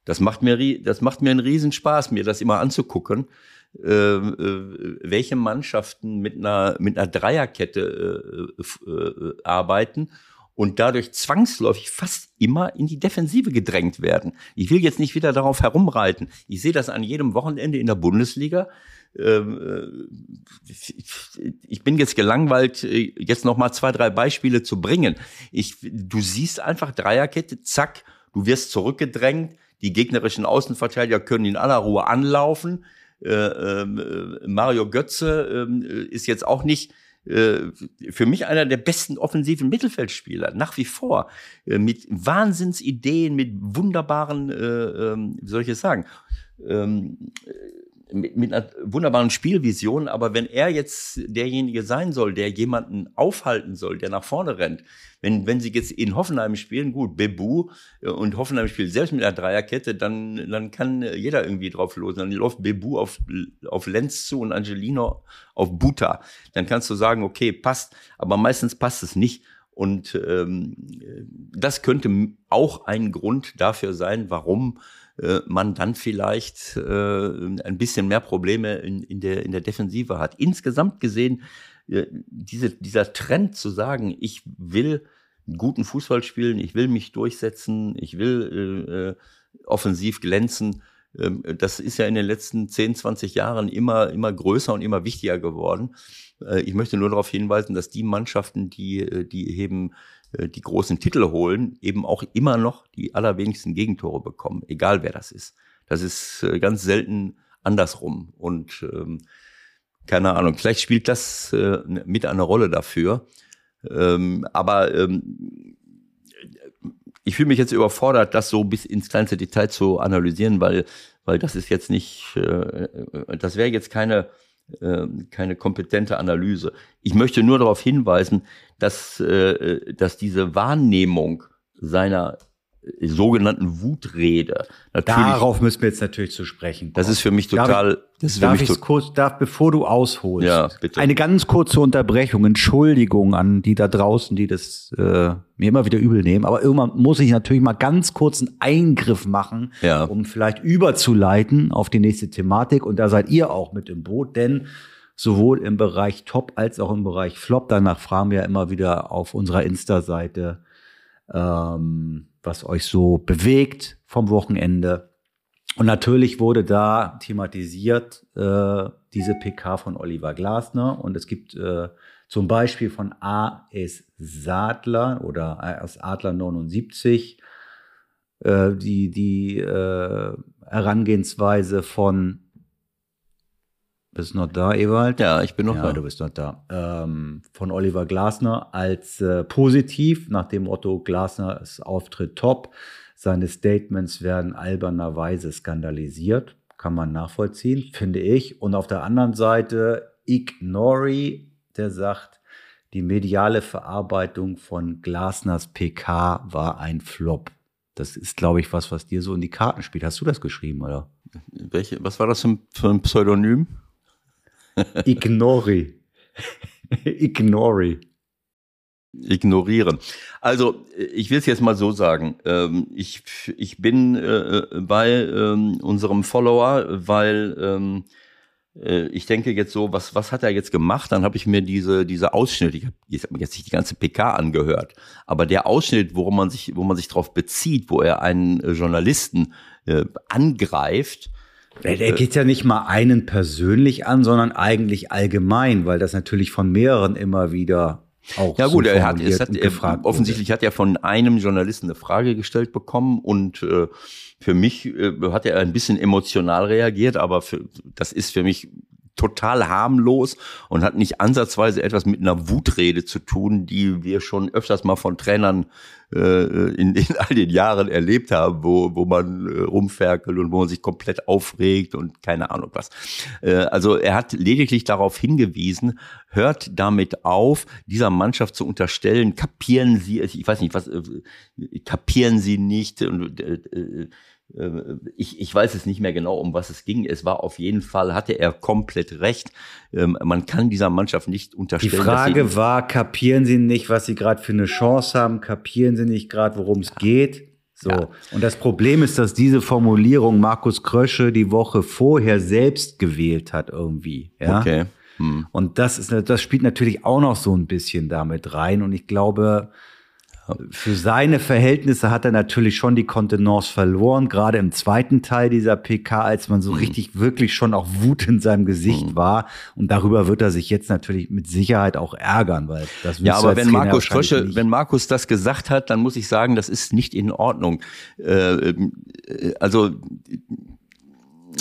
S2: Das macht mir, das macht mir einen Riesenspaß, mir das immer anzugucken, äh, äh, welche Mannschaften mit einer, mit einer Dreierkette äh, äh, arbeiten und dadurch zwangsläufig fast immer in die Defensive gedrängt werden. Ich will jetzt nicht wieder darauf herumreiten. Ich sehe das an jedem Wochenende in der Bundesliga. Ähm, äh, ich bin jetzt gelangweilt, äh, jetzt noch mal zwei, drei Beispiele zu bringen. Ich, du siehst einfach Dreierkette, zack, du wirst zurückgedrängt. Die gegnerischen Außenverteidiger können in aller Ruhe anlaufen. Äh, ähm, Mario Götze ähm, ist jetzt auch nicht äh, für mich einer der besten offensiven Mittelfeldspieler, nach wie vor, äh, mit Wahnsinnsideen, mit wunderbaren, äh, ähm, wie soll ich es sagen, mit, mit einer wunderbaren Spielvision, aber wenn er jetzt derjenige sein soll, der jemanden aufhalten soll, der nach vorne rennt, wenn, wenn sie jetzt in Hoffenheim spielen, gut, Bebu und Hoffenheim spielt selbst mit einer Dreierkette, dann, dann kann jeder irgendwie drauf los. Dann läuft Bebu auf, auf Lenz zu und Angelino auf Buta. Dann kannst du sagen, okay, passt, aber meistens passt es nicht. Und ähm, das könnte auch ein Grund dafür sein, warum äh, man dann vielleicht äh, ein bisschen mehr Probleme in, in, der, in der Defensive hat. Insgesamt gesehen, äh, diese, dieser Trend zu sagen, ich will guten Fußball spielen, ich will mich durchsetzen, ich will äh, äh offensiv glänzen, ähm, das ist ja in den letzten 10, 20 Jahren immer, immer größer und immer wichtiger geworden. Äh, ich möchte nur darauf hinweisen, dass die Mannschaften, die, die eben die großen Titel holen, eben auch immer noch die allerwenigsten Gegentore bekommen, egal wer das ist. Das ist äh, ganz selten andersrum. Und ähm, keine Ahnung, vielleicht spielt das äh, mit eine Rolle dafür. Ähm, aber ähm, ich fühle mich jetzt überfordert, das so bis ins kleinste Detail zu analysieren, weil, weil das ist jetzt nicht, äh, das wäre jetzt keine ähm, keine kompetente Analyse. Ich möchte nur darauf hinweisen, dass, äh, dass diese Wahrnehmung seiner sogenannten Wutrede.
S3: Natürlich, Darauf müssen wir jetzt natürlich zu sprechen kommen.
S2: Das ist für mich total. Darf
S3: ich, das ist darf ich kurz, darf, bevor du ausholst, ja, bitte. eine ganz kurze Unterbrechung, Entschuldigung an die da draußen, die das äh, mir immer wieder übel nehmen. Aber irgendwann muss ich natürlich mal ganz kurz einen Eingriff machen, ja. um vielleicht überzuleiten auf die nächste Thematik. Und da seid ihr auch mit im Boot, denn sowohl im Bereich Top als auch im Bereich Flop, danach fragen wir ja immer wieder auf unserer Insta-Seite. Ähm, was euch so bewegt vom Wochenende. Und natürlich wurde da thematisiert äh, diese PK von Oliver Glasner. Und es gibt äh, zum Beispiel von AS Sadler oder AS Adler 79 äh, die, die äh, Herangehensweise von bist noch da, Ewald?
S2: Ja, ich bin noch
S3: ja,
S2: da.
S3: du bist noch da. Ähm, von Oliver Glasner als äh, positiv, nach dem Motto Glasner ist Auftritt top. Seine Statements werden albernerweise skandalisiert. Kann man nachvollziehen, finde ich. Und auf der anderen Seite Ignori, der sagt, die mediale Verarbeitung von Glasners PK war ein Flop. Das ist, glaube ich, was, was dir so in die Karten spielt. Hast du das geschrieben, oder?
S2: Welche, was war das für ein Pseudonym? [LAUGHS]
S3: Ignori. [LAUGHS] Ignori.
S2: Ignorieren. Also, ich will es jetzt mal so sagen. Ähm, ich, ich bin äh, bei ähm, unserem Follower, weil ähm, äh, ich denke jetzt so, was, was hat er jetzt gemacht? Dann habe ich mir diese, diese Ausschnitt, ich habe jetzt nicht die ganze PK angehört, aber der Ausschnitt, wo man sich, wo man sich darauf bezieht, wo er einen Journalisten äh, angreift,
S3: der, der geht ja nicht mal einen persönlich an, sondern eigentlich allgemein, weil das natürlich von mehreren immer wieder auch
S2: ja gut, so er hat, es hat er, offensichtlich wurde. hat er von einem Journalisten eine Frage gestellt bekommen und äh, für mich äh, hat er ein bisschen emotional reagiert, aber für, das ist für mich total harmlos und hat nicht ansatzweise etwas mit einer Wutrede zu tun, die wir schon öfters mal von Trainern äh, in, in all den Jahren erlebt haben, wo, wo man äh, rumferkelt und wo man sich komplett aufregt und keine Ahnung was. Äh, also er hat lediglich darauf hingewiesen, hört damit auf, dieser Mannschaft zu unterstellen, kapieren sie, ich weiß nicht, was, äh, kapieren sie nicht und äh äh, ich, ich weiß es nicht mehr genau, um was es ging. Es war auf jeden Fall, hatte er komplett recht. Ähm, man kann dieser Mannschaft nicht unterstellen.
S3: Die Frage war, kapieren sie nicht, was sie gerade für eine Chance haben? Kapieren sie nicht gerade, worum es geht? So. Ja. Und das Problem ist, dass diese Formulierung Markus Krösche die Woche vorher selbst gewählt hat irgendwie. Ja? Okay. Hm. Und das ist, das spielt natürlich auch noch so ein bisschen damit rein. Und ich glaube, für seine Verhältnisse hat er natürlich schon die Kontenance verloren, gerade im zweiten Teil dieser PK, als man so mhm. richtig wirklich schon auch Wut in seinem Gesicht mhm. war. Und darüber wird er sich jetzt natürlich mit Sicherheit auch ärgern, weil das
S2: Ja, aber wenn Markus Frösche, wenn Markus das gesagt hat, dann muss ich sagen, das ist nicht in Ordnung. Äh, äh also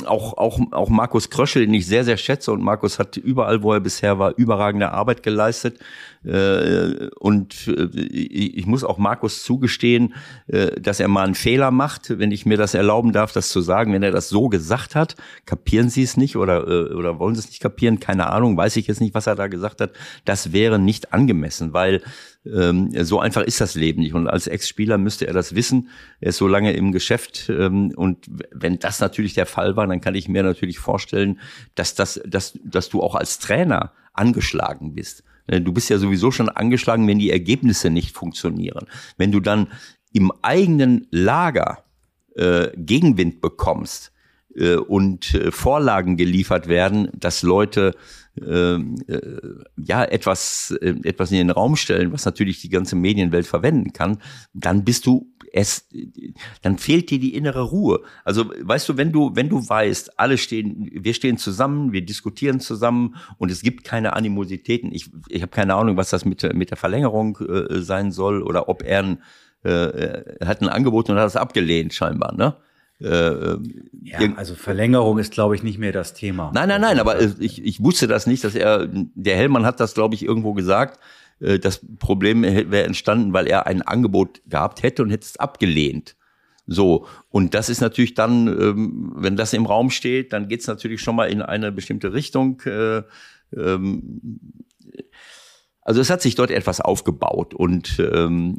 S2: auch, auch, auch Markus Kröschel, den ich sehr, sehr schätze. Und Markus hat überall, wo er bisher war, überragende Arbeit geleistet. Äh, und äh, ich muss auch Markus zugestehen, äh, dass er mal einen Fehler macht, wenn ich mir das erlauben darf, das zu sagen. Wenn er das so gesagt hat, kapieren Sie es nicht oder, oder wollen Sie es nicht kapieren? Keine Ahnung, weiß ich jetzt nicht, was er da gesagt hat. Das wäre nicht angemessen, weil ähm, so einfach ist das Leben nicht. Und als Ex-Spieler müsste er das wissen. Er ist so lange im Geschäft. Ähm, und wenn das natürlich der Fall war, dann kann ich mir natürlich vorstellen, dass, das, dass, dass du auch als Trainer angeschlagen bist. Äh, du bist ja sowieso schon angeschlagen, wenn die Ergebnisse nicht funktionieren. Wenn du dann im eigenen Lager äh, Gegenwind bekommst äh, und äh, Vorlagen geliefert werden, dass Leute äh, ja etwas äh, etwas in den Raum stellen, was natürlich die ganze Medienwelt verwenden kann, dann bist du es, dann fehlt dir die innere Ruhe. Also weißt du, wenn du wenn du weißt, alle stehen, wir stehen zusammen, wir diskutieren zusammen und es gibt keine Animositäten. Ich ich habe keine Ahnung, was das mit mit der Verlängerung äh, sein soll oder ob er ein, äh, hat ein Angebot und hat es abgelehnt scheinbar, ne?
S3: Äh, ähm, ja, also Verlängerung ist, glaube ich, nicht mehr das Thema.
S2: Nein, nein, nein, aber ich, ich wusste das nicht, dass er, der Hellmann hat das, glaube ich, irgendwo gesagt. Äh, das Problem wäre entstanden, weil er ein Angebot gehabt hätte und hätte es abgelehnt. So, und das ist natürlich dann, ähm, wenn das im Raum steht, dann geht es natürlich schon mal in eine bestimmte Richtung. Äh, ähm, also es hat sich dort etwas aufgebaut und ähm,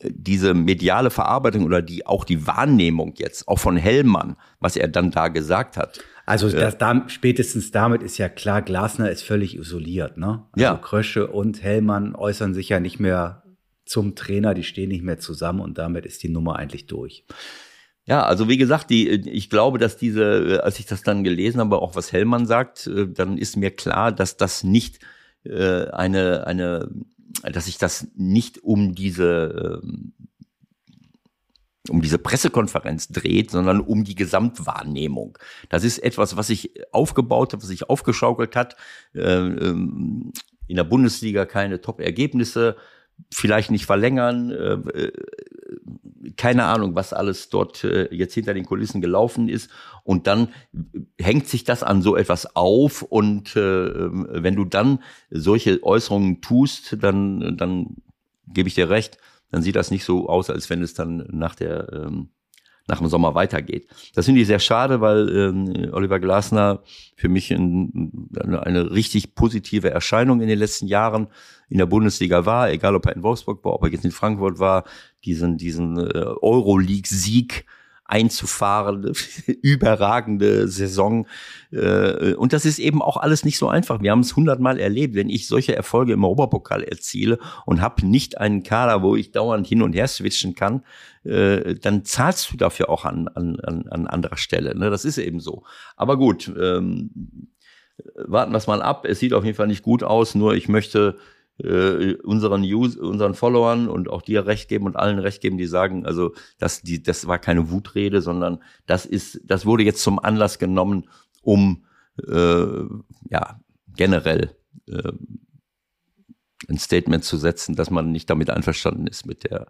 S2: diese mediale Verarbeitung oder die auch die Wahrnehmung jetzt auch von Hellmann, was er dann da gesagt hat.
S3: Also äh, das, da, spätestens damit ist ja klar, Glasner ist völlig isoliert. Ne? Also ja. Krösche und Hellmann äußern sich ja nicht mehr zum Trainer, die stehen nicht mehr zusammen und damit ist die Nummer eigentlich durch.
S2: Ja, also wie gesagt, die, ich glaube, dass diese, als ich das dann gelesen habe, auch was Hellmann sagt, äh, dann ist mir klar, dass das nicht äh, eine, eine, dass sich das nicht um diese, ähm, um diese Pressekonferenz dreht, sondern um die Gesamtwahrnehmung. Das ist etwas, was sich aufgebaut hat, was sich aufgeschaukelt hat. Äh, ähm, in der Bundesliga keine Top-Ergebnisse, vielleicht nicht verlängern, äh, äh, keine Ahnung, was alles dort äh, jetzt hinter den Kulissen gelaufen ist. Und dann hängt sich das an so etwas auf. Und wenn du dann solche Äußerungen tust, dann, dann gebe ich dir recht, dann sieht das nicht so aus, als wenn es dann nach der ähm, nach dem Sommer weitergeht. Das finde ich sehr schade, weil ähm, Oliver Glasner für mich ein, eine, richtig positive Erscheinung in den letzten Jahren in der Bundesliga war, egal ob er in Wolfsburg war, ob er jetzt in Frankfurt war, diesen, diesen äh, Euroleague-Sieg einzufahren, [LAUGHS] überragende Saison. Äh, und das ist eben auch alles nicht so einfach. Wir haben es hundertmal erlebt, wenn ich solche Erfolge im Europapokal erziele und habe nicht einen Kader, wo ich dauernd hin und her switchen kann, äh, dann zahlst du dafür auch an, an, an anderer Stelle. Ne? Das ist eben so. Aber gut, ähm, warten wir es mal ab. Es sieht auf jeden Fall nicht gut aus, nur ich möchte äh, unseren Use, unseren Followern und auch dir recht geben und allen recht geben, die sagen, also das, die, das war keine Wutrede, sondern das ist, das wurde jetzt zum Anlass genommen, um äh, ja generell äh, ein Statement zu setzen, dass man nicht damit einverstanden ist mit der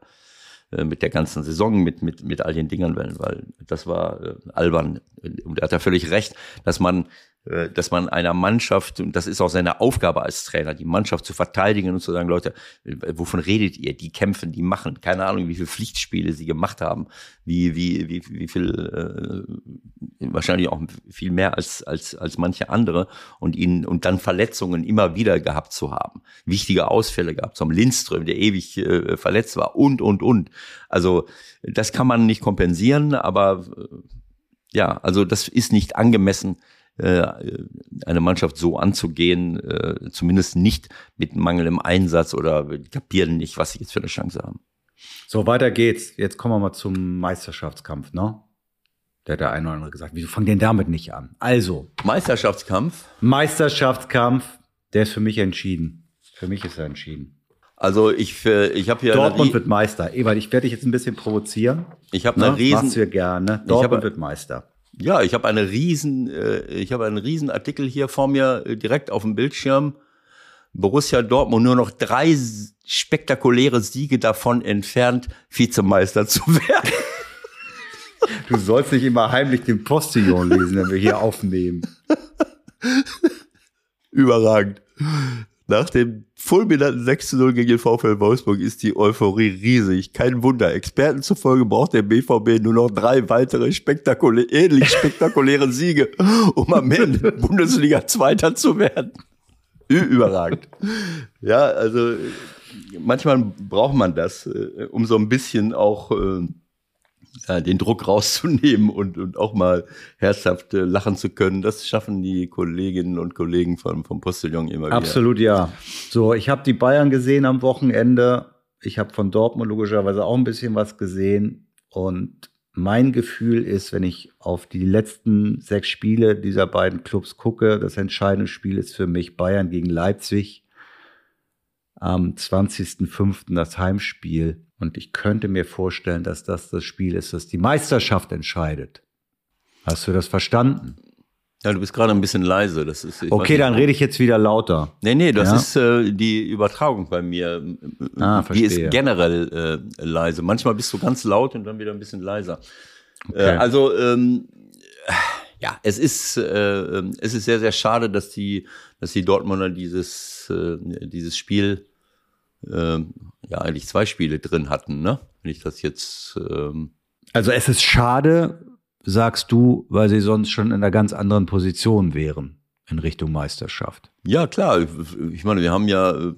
S2: äh, mit der ganzen Saison, mit, mit, mit all den Dingern, weil, das war äh, albern. Und er hat ja völlig recht, dass man dass man einer Mannschaft, und das ist auch seine Aufgabe als Trainer, die Mannschaft zu verteidigen und zu sagen, Leute, äh, wovon redet ihr? Die kämpfen, die machen. Keine Ahnung, wie viele Pflichtspiele sie gemacht haben, wie, wie, wie, wie viel, äh, wahrscheinlich auch viel mehr als, als, als manche andere und ihnen, und dann Verletzungen immer wieder gehabt zu haben. Wichtige Ausfälle gehabt zu haben. Lindström, der ewig äh, verletzt war und, und, und. Also, das kann man nicht kompensieren, aber, äh, ja, also das ist nicht angemessen, äh, eine Mannschaft so anzugehen, äh, zumindest nicht mit mangelndem Einsatz oder kapieren nicht, was sie jetzt für eine Chance haben.
S3: So, weiter geht's. Jetzt kommen wir mal zum Meisterschaftskampf, ne? Der hat der eine oder andere gesagt. Wieso fangen denn damit nicht an? Also.
S2: Meisterschaftskampf?
S3: Meisterschaftskampf, der ist für mich entschieden. Für mich ist er entschieden.
S2: Also ich, äh, ich habe hier
S3: Dortmund wird Meister. Ewald, ich werde dich jetzt ein bisschen provozieren.
S2: Ich habe eine riesen.
S3: Machst du gerne. Dortmund hab, wird Meister.
S2: Ja, ich habe eine riesen, äh, ich habe einen riesen Artikel hier vor mir äh, direkt auf dem Bildschirm. Borussia Dortmund nur noch drei spektakuläre Siege davon entfernt, Vizemeister [LAUGHS] zu werden.
S3: Du sollst nicht immer heimlich den Postillon lesen, wenn wir hier aufnehmen. [LAUGHS]
S2: Überragend. Nach dem fulminanten 6 zu 0 gegen den VfL Wolfsburg ist die Euphorie riesig. Kein Wunder. Experten zufolge braucht der BVB nur noch drei weitere spektakulä ähnlich spektakuläre Siege, um am Ende Bundesliga Zweiter zu werden. Überragend. Ja, also manchmal braucht man das, äh, um so ein bisschen auch äh, den Druck rauszunehmen und, und auch mal herzhaft äh, lachen zu können. Das schaffen die Kolleginnen und Kollegen vom, vom Postillon immer wieder.
S3: Absolut, ja. So, ich habe die Bayern gesehen am Wochenende. Ich habe von Dortmund logischerweise auch ein bisschen was gesehen. Und mein Gefühl ist, wenn ich auf die letzten sechs Spiele dieser beiden Clubs gucke, das entscheidende Spiel ist für mich Bayern gegen Leipzig am 20.05. das Heimspiel. Und ich könnte mir vorstellen, dass das das Spiel ist, das die Meisterschaft entscheidet. Hast du das verstanden?
S2: Ja, du bist gerade ein bisschen leise. Das ist,
S3: okay, dann rede ich jetzt wieder lauter.
S2: Nee, nee, das ja? ist äh, die Übertragung bei mir. Ah, verstehe. Die ist generell äh, leise. Manchmal bist du ganz laut und dann wieder ein bisschen leiser. Okay. Äh, also, ähm, ja, es ist, äh, es ist sehr, sehr schade, dass die, dass die Dortmunder dieses, äh, dieses Spiel ähm, ja eigentlich zwei Spiele drin hatten, ne? Wenn ich das jetzt. Ähm
S3: also es ist schade, sagst du, weil sie sonst schon in einer ganz anderen Position wären in Richtung Meisterschaft.
S2: Ja, klar. Ich meine, wir haben ja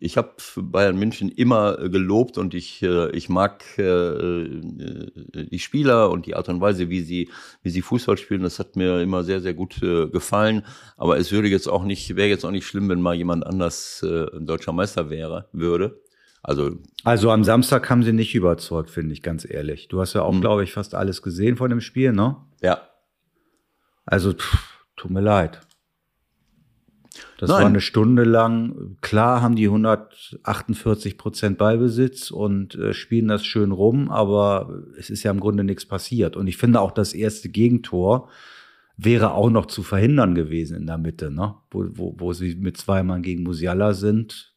S2: ich habe Bayern München immer äh, gelobt und ich, äh, ich mag äh, die Spieler und die Art und Weise, wie sie, wie sie Fußball spielen. Das hat mir immer sehr, sehr gut gefallen. Aber es würde jetzt auch nicht, wäre jetzt auch nicht schlimm, wenn mal jemand anders ein deutscher Meister wäre, würde. Also,
S3: also am Samstag haben sie nicht überzeugt, finde ich, ganz ehrlich. Du hast ja auch, mhm. glaube ich, fast alles gesehen von dem Spiel, ne?
S2: Ja.
S3: Also, pff, tut mir leid. Das Nein. war eine Stunde lang. Klar haben die 148 Prozent Ballbesitz und äh, spielen das schön rum, aber es ist ja im Grunde nichts passiert. Und ich finde auch das erste Gegentor wäre auch noch zu verhindern gewesen in der Mitte, ne? wo, wo, wo sie mit zwei Mann gegen Musiala sind.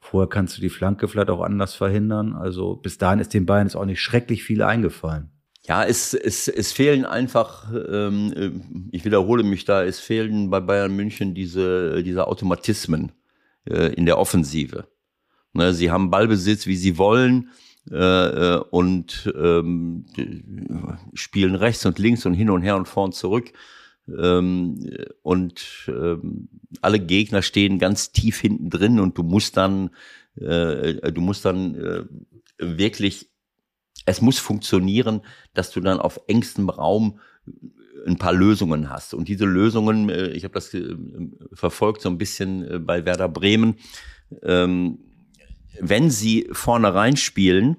S3: Vorher kannst du die Flanke vielleicht auch anders verhindern. Also bis dahin ist den Bayern jetzt auch nicht schrecklich viel eingefallen.
S2: Ja, es, es, es fehlen einfach, ähm, ich wiederhole mich da, es fehlen bei Bayern München diese, diese Automatismen äh, in der Offensive. Ne, sie haben Ballbesitz, wie sie wollen äh, äh und ähm, spielen rechts und links und hin und her und vorn zurück. Ähm, und ähm, alle Gegner stehen ganz tief hinten drin und du musst dann, äh, du musst dann äh, wirklich es muss funktionieren, dass du dann auf engstem Raum äh, ein paar Lösungen hast. Und diese Lösungen, äh, ich habe das äh, verfolgt so ein bisschen bei Werder Bremen, ähm, wenn sie vorne reinspielen,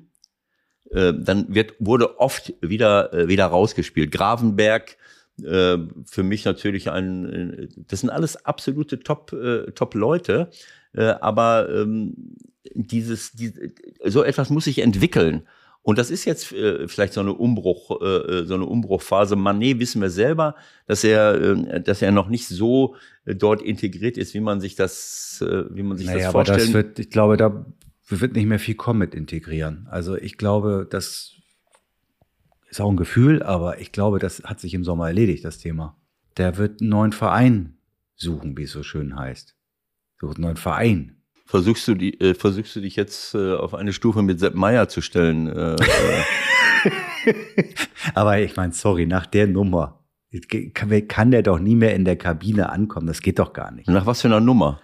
S2: dann wird, wurde oft wieder, wieder rausgespielt. Gravenberg, für mich natürlich ein, das sind alles absolute Top, Top Leute, aber ähm, dieses, die, so etwas muss sich entwickeln. Und das ist jetzt äh, vielleicht so eine Umbruch, äh, äh, so eine Umbruchphase. Manet wissen wir selber, dass er, äh, dass er noch nicht so äh, dort integriert ist, wie man sich das, äh, wie man sich naja, das vorstellt. Aber das
S3: wird, ich glaube, da wird nicht mehr viel kommen mit integrieren. Also ich glaube, das ist auch ein Gefühl, aber ich glaube, das hat sich im Sommer erledigt, das Thema. der wird einen neuen Verein suchen, wie es so schön heißt. Sucht einen neuen Verein.
S2: Versuchst du, die, äh, versuchst du dich jetzt äh, auf eine Stufe mit Sepp Meier zu stellen? Äh, äh. [LAUGHS]
S3: Aber ich meine, sorry, nach der Nummer kann, kann der doch nie mehr in der Kabine ankommen. Das geht doch gar nicht.
S2: Nach was für einer Nummer?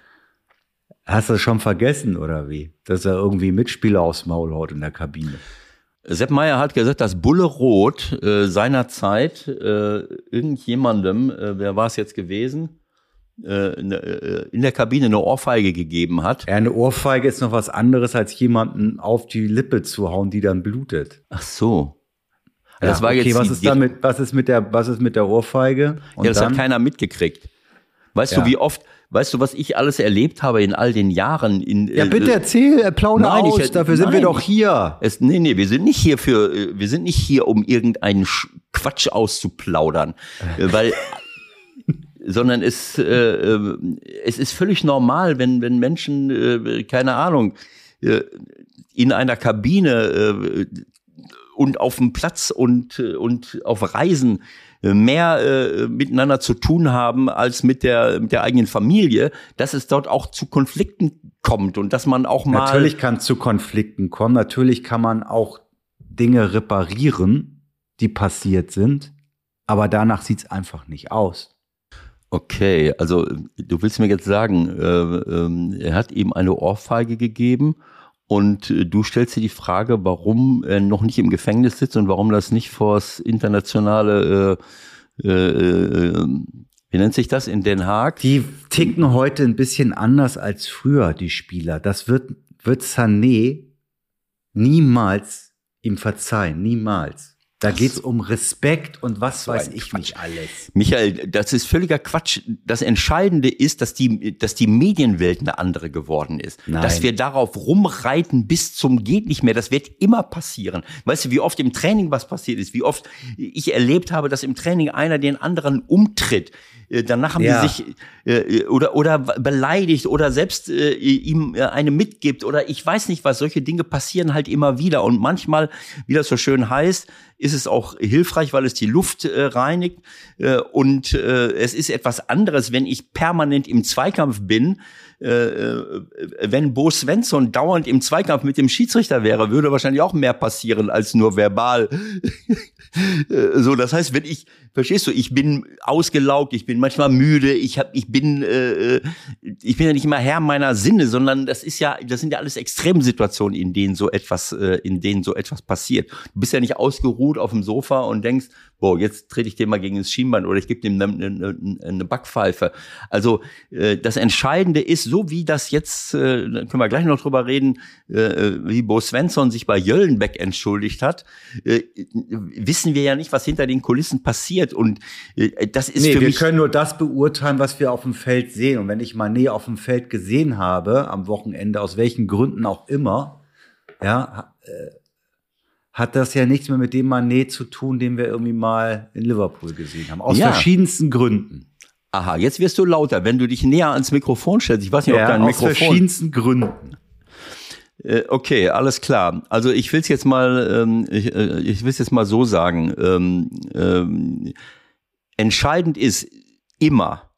S3: Hast du das schon vergessen oder wie? Dass er irgendwie Mitspieler aufs Maul haut in der Kabine.
S2: Sepp Meyer hat gesagt, dass Bulle Roth äh, seinerzeit äh, irgendjemandem, äh, wer war es jetzt gewesen, in der Kabine eine Ohrfeige gegeben hat.
S3: Ja, eine Ohrfeige ist noch was anderes, als jemanden auf die Lippe zu hauen, die dann blutet.
S2: Ach so.
S3: Ja, das war okay, jetzt was ist damit, was ist mit der, was ist mit der Ohrfeige?
S2: Und ja, das dann? hat keiner mitgekriegt. Weißt ja. du, wie oft, weißt du, was ich alles erlebt habe in all den Jahren? In,
S3: ja, bitte äh, erzähl, äh, plaudere nein, aus, ich, dafür nein, sind wir doch hier.
S2: Es, nee, nee, wir sind nicht hier für, äh, wir sind nicht hier, um irgendeinen Quatsch auszuplaudern, [LAUGHS] weil sondern es, äh, es ist völlig normal, wenn, wenn Menschen, äh, keine Ahnung, äh, in einer Kabine äh, und auf dem Platz und, und auf Reisen mehr äh, miteinander zu tun haben als mit der, mit der eigenen Familie, dass es dort auch zu Konflikten kommt und dass man auch mal.
S3: Natürlich kann es zu Konflikten kommen, natürlich kann man auch Dinge reparieren, die passiert sind, aber danach sieht es einfach nicht aus.
S2: Okay, also du willst mir jetzt sagen, äh, äh, er hat ihm eine Ohrfeige gegeben und äh, du stellst dir die Frage, warum er noch nicht im Gefängnis sitzt und warum das nicht vors internationale, äh, äh, wie nennt sich das, in Den Haag?
S3: Die ticken heute ein bisschen anders als früher, die Spieler. Das wird, wird Sané niemals ihm verzeihen, niemals. Da geht's um Respekt und was so weiß ich Quatsch. nicht alles.
S2: Michael, das ist völliger Quatsch. Das Entscheidende ist, dass die, dass die Medienwelt eine andere geworden ist. Nein. Dass wir darauf rumreiten bis zum geht nicht mehr. Das wird immer passieren. Weißt du, wie oft im Training was passiert ist? Wie oft ich erlebt habe, dass im Training einer den anderen umtritt. Äh, danach haben ja. die sich äh, oder oder beleidigt oder selbst äh, ihm äh, eine mitgibt oder ich weiß nicht was. Solche Dinge passieren halt immer wieder und manchmal, wie das so schön heißt, ist es auch hilfreich, weil es die Luft äh, reinigt äh, und äh, es ist etwas anderes, wenn ich permanent im Zweikampf bin. Äh, äh, wenn Bo Svensson dauernd im Zweikampf mit dem Schiedsrichter wäre, würde wahrscheinlich auch mehr passieren als nur verbal. [LAUGHS] Äh, so, das heißt, wenn ich, verstehst du, ich bin ausgelaugt, ich bin manchmal müde, ich hab, ich bin, äh, ich bin ja nicht immer Herr meiner Sinne, sondern das ist ja, das sind ja alles Extremsituationen, in denen so etwas, äh, in denen so etwas passiert. Du bist ja nicht ausgeruht auf dem Sofa und denkst, boah, jetzt trete ich dem mal gegen das Schienbein oder ich gebe dem eine, eine, eine Backpfeife. Also äh, das Entscheidende ist, so wie das jetzt, äh, können wir gleich noch drüber reden, äh, wie Bo Svensson sich bei Jöllenbeck entschuldigt hat, äh, wissen wir ja nicht, was hinter den Kulissen passiert. Und äh, das ist nee, für
S3: wir
S2: mich.
S3: Wir können nur das beurteilen, was wir auf dem Feld sehen. Und wenn ich Mané auf dem Feld gesehen habe, am Wochenende, aus welchen Gründen auch immer, ja, äh, hat das ja nichts mehr mit dem Manet zu tun, den wir irgendwie mal in Liverpool gesehen haben. Aus ja. verschiedensten Gründen.
S2: Aha, jetzt wirst du lauter, wenn du dich näher ans Mikrofon stellst. Ich weiß nicht,
S3: ja,
S2: ob dein
S3: Mikrofon. Aus verschiedensten Gründen.
S2: Äh, okay, alles klar. Also ich will es jetzt mal, ähm, ich, äh, ich will es jetzt mal so sagen. Ähm, ähm, entscheidend ist immer,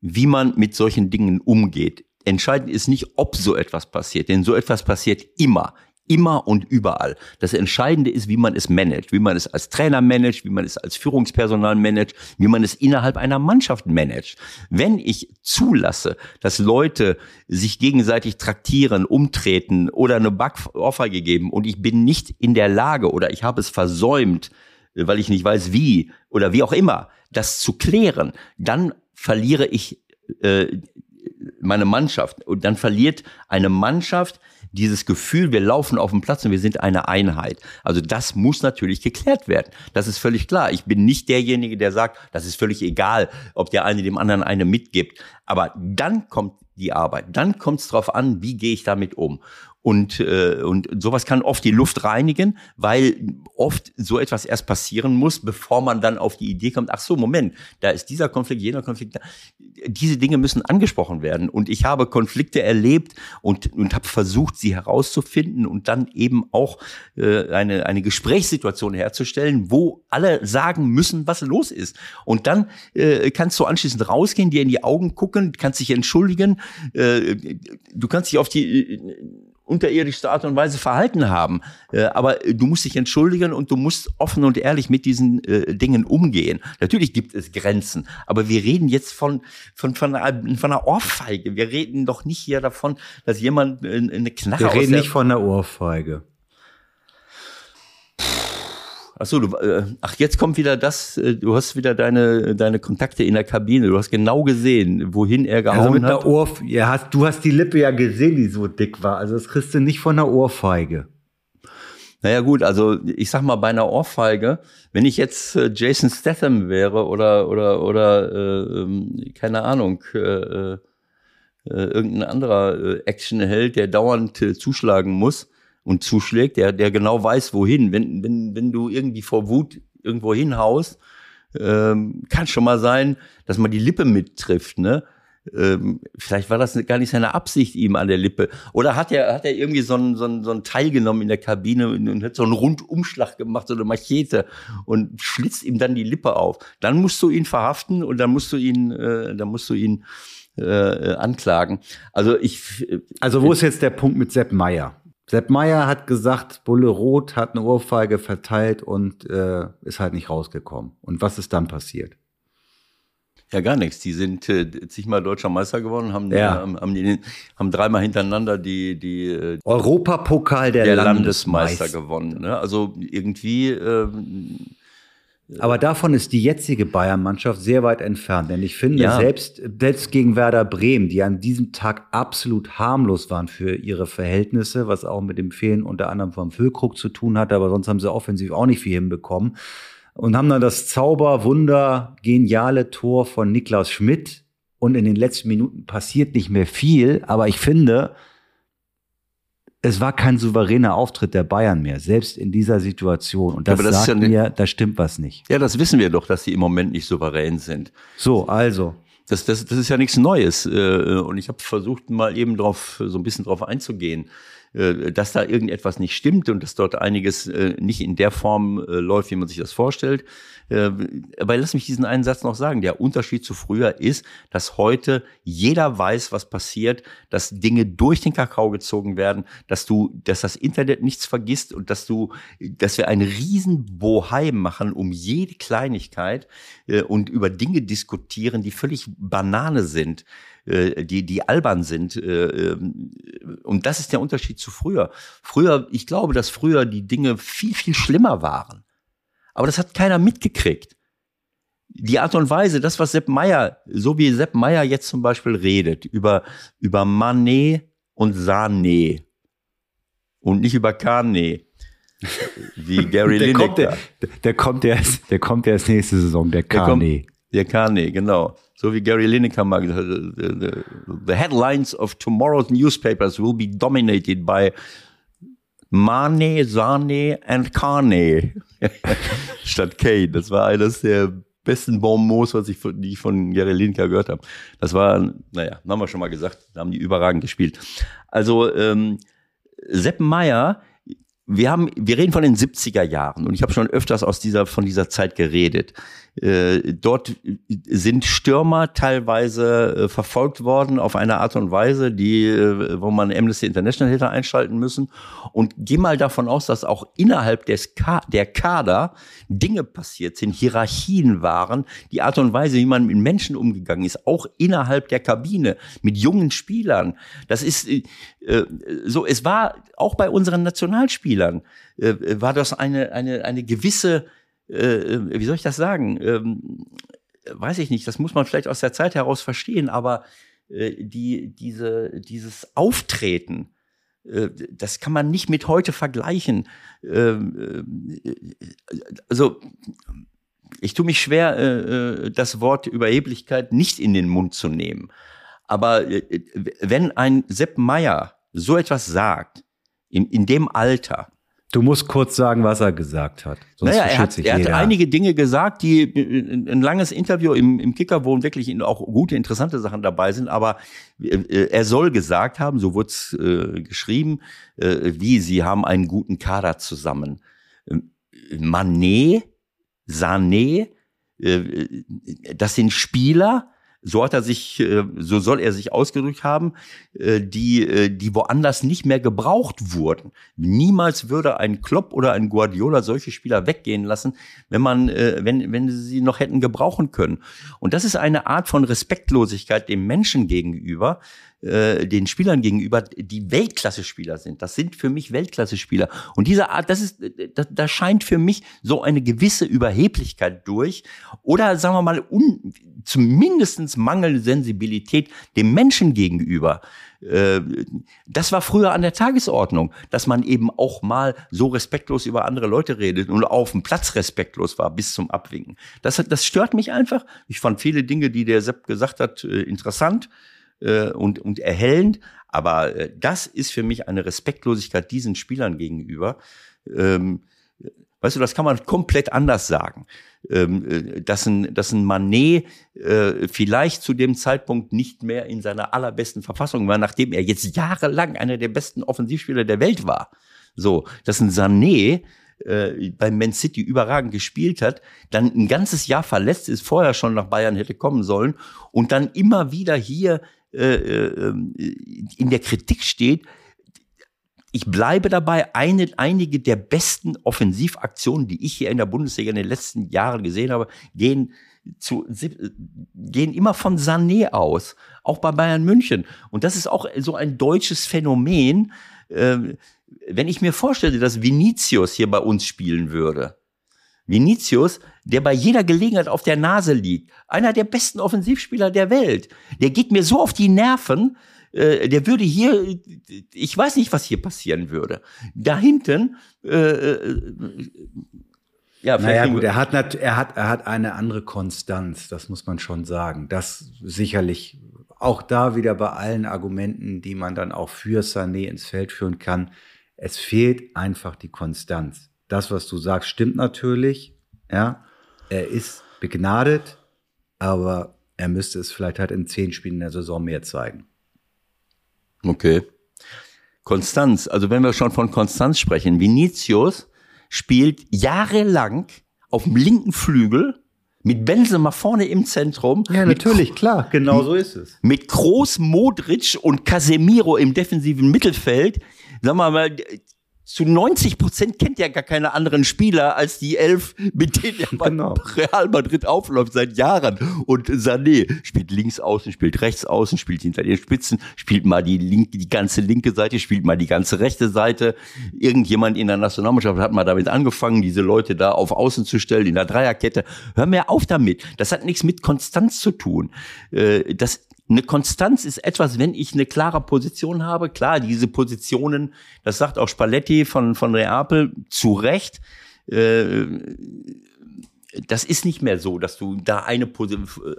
S2: wie man mit solchen Dingen umgeht. Entscheidend ist nicht, ob so etwas passiert, denn so etwas passiert immer immer und überall. Das Entscheidende ist, wie man es managt, wie man es als Trainer managt, wie man es als Führungspersonal managt, wie man es innerhalb einer Mannschaft managt. Wenn ich zulasse, dass Leute sich gegenseitig traktieren, umtreten oder eine Backoffer gegeben und ich bin nicht in der Lage oder ich habe es versäumt, weil ich nicht weiß wie oder wie auch immer, das zu klären, dann verliere ich äh, meine Mannschaft und dann verliert eine Mannschaft dieses Gefühl, wir laufen auf dem Platz und wir sind eine Einheit. Also das muss natürlich geklärt werden. Das ist völlig klar. Ich bin nicht derjenige, der sagt, das ist völlig egal, ob der eine dem anderen eine mitgibt. Aber dann kommt die Arbeit. Dann kommt es darauf an, wie gehe ich damit um. Und, äh, und sowas kann oft die Luft reinigen, weil oft so etwas erst passieren muss, bevor man dann auf die Idee kommt, ach so, Moment, da ist dieser Konflikt, jener Konflikt. Diese Dinge müssen angesprochen werden. Und ich habe Konflikte erlebt und, und habe versucht, sie herauszufinden und dann eben auch äh, eine, eine Gesprächssituation herzustellen, wo alle sagen müssen, was los ist. Und dann äh, kannst du anschließend rausgehen, dir in die Augen gucken, kannst dich entschuldigen, äh, du kannst dich auf die äh, unterirdischste Art und Weise verhalten haben. Äh, aber du musst dich entschuldigen und du musst offen und ehrlich mit diesen äh, Dingen umgehen. Natürlich gibt es Grenzen, aber wir reden jetzt von, von, von, einer, von einer Ohrfeige. Wir reden doch nicht hier davon, dass jemand äh, eine Knarre
S3: Wir reden nicht von einer Ohrfeige.
S2: Ach so, du, äh, ach jetzt kommt wieder das. Äh, du hast wieder deine deine Kontakte in der Kabine. Du hast genau gesehen, wohin er gehauen also mit hat.
S3: Der Ohr, ja, hast, du hast die Lippe ja gesehen, die so dick war. Also das kriegst du nicht von der Ohrfeige.
S2: Naja gut, also ich sag mal bei einer Ohrfeige, wenn ich jetzt äh, Jason Statham wäre oder oder oder äh, ähm, keine Ahnung äh, äh, irgendein anderer äh, Actionheld, der dauernd äh, zuschlagen muss, und zuschlägt, der, der genau weiß, wohin. Wenn, wenn, wenn du irgendwie vor Wut irgendwo hinhaust, ähm, kann schon mal sein, dass man die Lippe mittrifft, ne? Ähm, vielleicht war das gar nicht seine Absicht ihm an der Lippe. Oder hat er, hat er irgendwie so einen, so einen, so einen Teil genommen in der Kabine und, hat so einen Rundumschlag gemacht, so eine Machete und schlitzt ihm dann die Lippe auf. Dann musst du ihn verhaften und dann musst du ihn, äh, dann musst du ihn äh, anklagen. Also ich.
S3: Also wo ist jetzt der Punkt mit Sepp Meier? Sepp Meier hat gesagt, Bulle Roth hat eine Ohrfeige verteilt und äh, ist halt nicht rausgekommen. Und was ist dann passiert?
S2: Ja, gar nichts. Die sind äh, zigmal deutscher Meister geworden, haben, ja. haben, haben, die, haben dreimal hintereinander die, die
S3: äh, Europapokal der, der Landesmeister, Landesmeister
S2: gewonnen. Ne? Also irgendwie äh,
S3: aber davon ist die jetzige Bayern-Mannschaft sehr weit entfernt. Denn ich finde, ja. selbst, selbst gegen Werder Bremen, die an diesem Tag absolut harmlos waren für ihre Verhältnisse, was auch mit dem Fehlen unter anderem vom Füllkrug zu tun hatte, aber sonst haben sie offensiv auch nicht viel hinbekommen. Und haben dann das Zauber, Wunder, geniale Tor von Niklas Schmidt. Und in den letzten Minuten passiert nicht mehr viel, aber ich finde, es war kein souveräner Auftritt der Bayern mehr, selbst in dieser Situation. Und das, ja, das sagt ja mir, da stimmt was nicht.
S2: Ja, das wissen wir doch, dass sie im Moment nicht souverän sind.
S3: So, also.
S2: Das, das, das ist ja nichts Neues. Äh, und ich habe versucht, mal eben drauf, so ein bisschen drauf einzugehen. Äh, dass da irgendetwas nicht stimmt und dass dort einiges äh, nicht in der Form läuft, wie man sich das vorstellt. Aber lass mich diesen einen Satz noch sagen. Der Unterschied zu früher ist, dass heute jeder weiß, was passiert, dass Dinge durch den Kakao gezogen werden, dass du, dass das Internet nichts vergisst und dass du, dass wir einen riesen Bohai machen um jede Kleinigkeit und über Dinge diskutieren, die völlig Banane sind. Äh, die, die albern sind. Äh, ähm, und das ist der Unterschied zu früher. Früher, ich glaube, dass früher die Dinge viel, viel schlimmer waren. Aber das hat keiner mitgekriegt. Die Art und Weise, das, was Sepp Meyer, so wie Sepp Meyer jetzt zum Beispiel redet, über, über Manet und Sané und nicht über Kane, wie [LAUGHS] Gary der
S3: Lineker. Kommt der, der, kommt erst, der kommt erst nächste Saison, der Kane.
S2: Der Kane, genau. So wie Gary Lineker mag. The, the, the headlines of tomorrow's newspapers will be dominated by Mane, Sane and Kane. [LAUGHS] Statt Kane. Das war eines der besten Bonmots, was ich von, die ich von Lineker gehört habe. Das war, naja, haben wir schon mal gesagt, da haben die überragend gespielt. Also, ähm, Sepp Meyer wir haben, wir reden von den 70er Jahren und ich habe schon öfters aus dieser, von dieser Zeit geredet. Äh, dort sind Stürmer teilweise äh, verfolgt worden auf eine Art und Weise, die, äh, wo man Amnesty International hätte einschalten müssen. Und geh mal davon aus, dass auch innerhalb des Ka der Kader Dinge passiert sind, Hierarchien waren, die Art und Weise, wie man mit Menschen umgegangen ist, auch innerhalb der Kabine mit jungen Spielern. Das ist äh, so. Es war auch bei unseren Nationalspielern äh, war das eine eine eine gewisse äh, wie soll ich das sagen? Ähm, weiß ich nicht, das muss man vielleicht aus der Zeit heraus verstehen, aber äh, die, diese, dieses Auftreten, äh, das kann man nicht mit heute vergleichen. Ähm, äh, also, ich tue mich schwer, äh, äh, das Wort Überheblichkeit nicht in den Mund zu nehmen. Aber wenn ein Sepp Meier so etwas sagt, In, in dem Alter.
S3: Du musst kurz sagen, was er gesagt hat.
S2: Sonst naja, er hat, er hat einige Dinge gesagt, die ein langes Interview im, im Kicker, wo wirklich auch gute, interessante Sachen dabei sind, aber äh, er soll gesagt haben, so wurde es äh, geschrieben, äh, wie sie haben einen guten Kader zusammen. Ähm, Manet, Sané, äh, das sind Spieler, so hat er sich, äh, so soll er sich ausgedrückt haben, äh, die, äh, die woanders nicht mehr gebraucht wurden. Niemals würde ein Klopp oder ein Guardiola solche Spieler weggehen lassen, wenn man, wenn, wenn sie noch hätten gebrauchen können. Und das ist eine Art von Respektlosigkeit dem Menschen gegenüber, äh, den Spielern gegenüber, die Weltklasse-Spieler sind. Das sind für mich Weltklasse-Spieler. Und diese Art, das ist, da, da scheint für mich so eine gewisse Überheblichkeit durch oder sagen wir mal un, zumindestens mangelnde Sensibilität dem Menschen gegenüber. Äh, das war früher an der Tagesordnung, dass man eben auch mal so respektlos über andere Leute redet und auf dem Platz respektlos war bis zum Abwinken. Das, das stört mich einfach. Ich fand viele Dinge, die der Sepp gesagt hat, äh, interessant äh, und, und erhellend. Aber äh, das ist für mich eine Respektlosigkeit diesen Spielern gegenüber. Ähm, weißt du, das kann man komplett anders sagen. Ähm, äh, dass, ein, dass ein Manet äh, vielleicht zu dem Zeitpunkt nicht mehr in seiner allerbesten Verfassung war, nachdem er jetzt jahrelang einer der besten Offensivspieler der Welt war. So, dass ein Sané äh, bei Man City überragend gespielt hat, dann ein ganzes Jahr verletzt ist, vorher schon nach Bayern hätte kommen sollen und dann immer wieder hier in der Kritik steht, ich bleibe dabei, eine, einige der besten Offensivaktionen, die ich hier in der Bundesliga in den letzten Jahren gesehen habe, gehen zu, gehen immer von Sané aus, auch bei Bayern München. Und das ist auch so ein deutsches Phänomen. Äh, wenn ich mir vorstelle, dass Vinicius hier bei uns spielen würde, Vinicius, der bei jeder Gelegenheit auf der Nase liegt, einer der besten Offensivspieler der Welt, der geht mir so auf die Nerven, äh, der würde hier, ich weiß nicht, was hier passieren würde. Da hinten, äh, äh,
S3: ja, naja, gut, er hat, er, hat, er hat eine andere Konstanz, das muss man schon sagen. Das sicherlich auch da wieder bei allen Argumenten, die man dann auch für Sané ins Feld führen kann. Es fehlt einfach die Konstanz das, was du sagst, stimmt natürlich. Ja, er ist begnadet, aber er müsste es vielleicht halt in zehn Spielen in der Saison mehr zeigen.
S2: Okay. Konstanz, also wenn wir schon von Konstanz sprechen, Vinicius spielt jahrelang auf dem linken Flügel mit Benzema vorne im Zentrum.
S3: Ja, natürlich, klar, genau so ist es.
S2: Mit Groß, Modric und Casemiro im defensiven Mittelfeld. Sag mal, zu 90 Prozent kennt er gar keine anderen Spieler als die elf, mit denen er bei genau. Real Madrid aufläuft seit Jahren. Und Sané spielt links außen, spielt rechts außen, spielt hinter den Spitzen, spielt mal die linke, die ganze linke Seite, spielt mal die ganze rechte Seite. Irgendjemand in der Nationalmannschaft hat mal damit angefangen, diese Leute da auf Außen zu stellen, in der Dreierkette. Hör mir auf damit. Das hat nichts mit Konstanz zu tun. Äh, das eine Konstanz ist etwas, wenn ich eine klare Position habe. Klar, diese Positionen, das sagt auch Spalletti von, von Reapel zu Recht. Äh, das ist nicht mehr so, dass du da eine,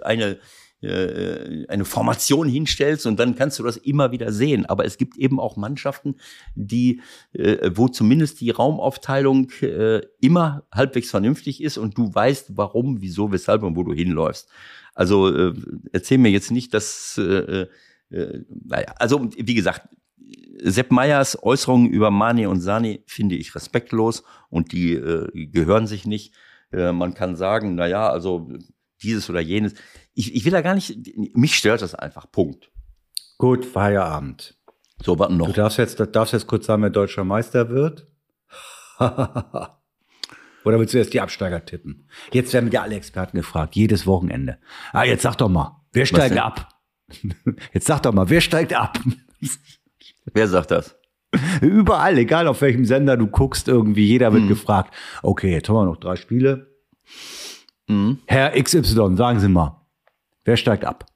S2: eine, äh, eine Formation hinstellst und dann kannst du das immer wieder sehen. Aber es gibt eben auch Mannschaften, die, äh, wo zumindest die Raumaufteilung immer halbwegs vernünftig ist und du weißt, warum, wieso, weshalb und wo du hinläufst. Also äh, erzähl mir jetzt nicht, dass, äh, äh, naja, also wie gesagt, Sepp Meyers Äußerungen über Mani und Sani finde ich respektlos und die äh, gehören sich nicht. Äh, man kann sagen, naja, also dieses oder jenes. Ich, ich will da gar nicht, mich stört das einfach, Punkt.
S3: Gut, Feierabend.
S2: So, was noch?
S3: Du darfst jetzt, darfst jetzt kurz sagen, wer deutscher Meister wird. [LAUGHS] Oder willst du erst die Absteiger tippen? Jetzt werden ja alle Experten gefragt, jedes Wochenende. Ah, jetzt sag doch mal, wer steigt ab? [LAUGHS] Jetzt sag doch mal, wer steigt ab? [LAUGHS]
S2: Wer sagt das?
S3: Überall, egal auf welchem Sender du guckst, irgendwie, jeder wird mhm. gefragt. Okay, jetzt haben wir noch drei Spiele. Mhm. Herr XY, sagen Sie mal, wer steigt ab?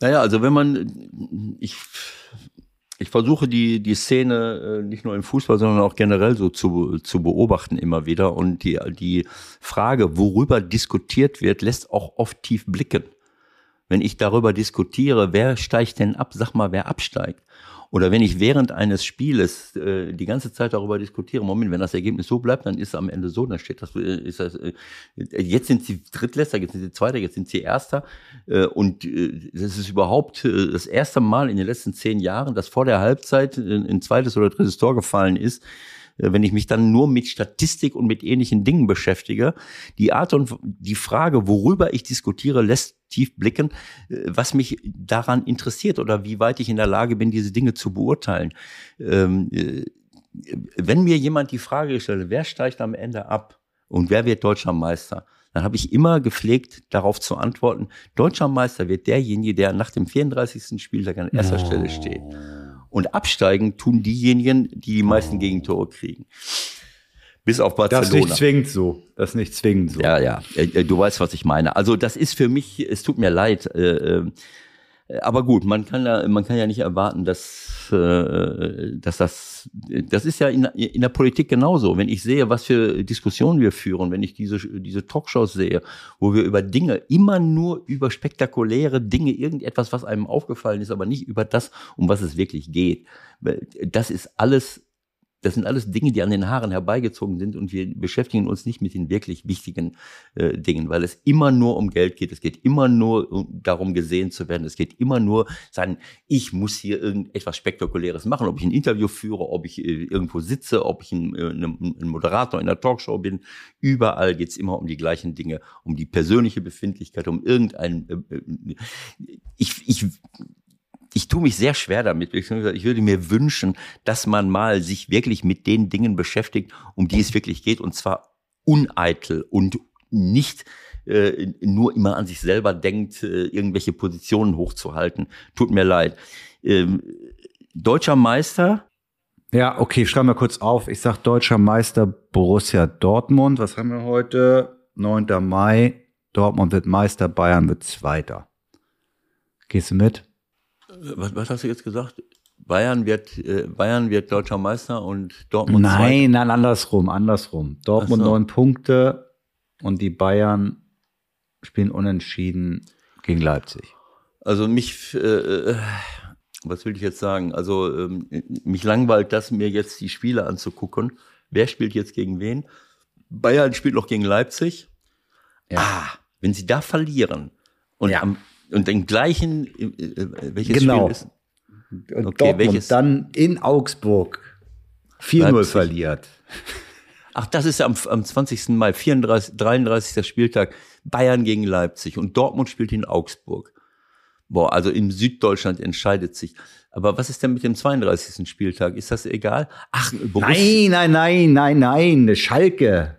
S2: Naja, also wenn man, ich ich versuche die, die Szene äh, nicht nur im Fußball, sondern auch generell so zu, zu beobachten immer wieder. Und die, die Frage, worüber diskutiert wird, lässt auch oft tief blicken. wenn ich darüber diskutiere, wer steigt denn ab, sag mal, wer absteigt. Oder wenn ich während eines Spieles äh, die ganze Zeit darüber diskutiere, Moment, wenn das Ergebnis so bleibt, dann ist es am Ende so, dann steht das, äh, ist das, äh, jetzt sind sie Drittletzter, jetzt sind sie Zweiter, jetzt sind sie Erster. Äh, und äh, das ist überhaupt äh, das erste Mal in den letzten zehn Jahren, dass vor der Halbzeit ein, ein zweites oder drittes Tor gefallen ist äh, wenn ich mich dann nur mit Statistik und mit ähnlichen Dingen beschäftige. Die Art und die Frage, worüber ich diskutiere, lässt tief blicken, äh, was mich daran interessiert oder wie weit ich in der Lage bin, diese Dinge zu beurteilen. Ähm, äh, wenn mir jemand die Frage stellt, wer steigt am Ende ab und wer wird deutscher Meister, dann habe ich immer gepflegt, darauf zu antworten, deutscher Meister wird derjenige, der nach dem 34. Spieltag an erster oh. Stelle steht. Und absteigen tun diejenigen, die die meisten Gegentore kriegen. Bis auf Barcelona.
S3: Das ist nicht zwingend so. Das ist nicht zwingend so.
S2: Ja, ja. Äh, äh, du weißt, was ich meine. Also das ist für mich, es tut mir leid. Äh, aber gut, man kann ja, man kann ja nicht erwarten, dass, dass das, das ist ja in, in der Politik genauso. Wenn ich sehe, was für Diskussionen wir führen, wenn ich diese, diese Talkshows sehe, wo wir über Dinge, immer nur über spektakuläre Dinge, irgendetwas, was einem aufgefallen ist, aber nicht über das, um was es wirklich geht. Das ist alles das sind alles Dinge, die an den Haaren herbeigezogen sind und wir beschäftigen uns nicht mit den wirklich wichtigen äh, Dingen, weil es immer nur um Geld geht. Es geht immer nur um, darum, gesehen zu werden. Es geht immer nur sagen, ich muss hier irgendetwas Spektakuläres machen, ob ich ein Interview führe, ob ich äh, irgendwo sitze, ob ich ein, äh, ein Moderator in einer Talkshow bin. Überall geht es immer um die gleichen Dinge, um die persönliche Befindlichkeit, um irgendein. Äh, äh ich, ich ich tue mich sehr schwer damit. Ich würde mir wünschen, dass man mal sich wirklich mit den Dingen beschäftigt, um die es wirklich geht, und zwar uneitel und nicht äh, nur immer an sich selber denkt, äh, irgendwelche Positionen hochzuhalten. Tut mir leid. Ähm, deutscher Meister.
S3: Ja, okay, schreiben wir kurz auf. Ich sag deutscher Meister Borussia Dortmund. Was haben wir heute? 9. Mai. Dortmund wird Meister, Bayern wird Zweiter. Gehst du mit?
S2: Was, was hast du jetzt gesagt? Bayern wird, äh, Bayern wird deutscher Meister und Dortmund
S3: Nein, nein, andersrum, andersrum. Dortmund so. neun Punkte und die Bayern spielen unentschieden gegen Leipzig.
S2: Also mich, äh, was will ich jetzt sagen? Also ähm, mich langweilt das, mir jetzt die Spiele anzugucken. Wer spielt jetzt gegen wen? Bayern spielt noch gegen Leipzig. Ja. Ah, wenn sie da verlieren und ja. am und den gleichen, äh,
S3: äh, welches genau. Spiel ist? Und okay, Dortmund welches? dann in Augsburg 4-0 verliert.
S2: Ach, das ist am, am 20. Mai, 34, 33. Spieltag, Bayern gegen Leipzig und Dortmund spielt in Augsburg. Boah, also in Süddeutschland entscheidet sich. Aber was ist denn mit dem 32. Spieltag? Ist das egal?
S3: Ach, Borussia. Nein, nein, nein, nein, nein, Schalke.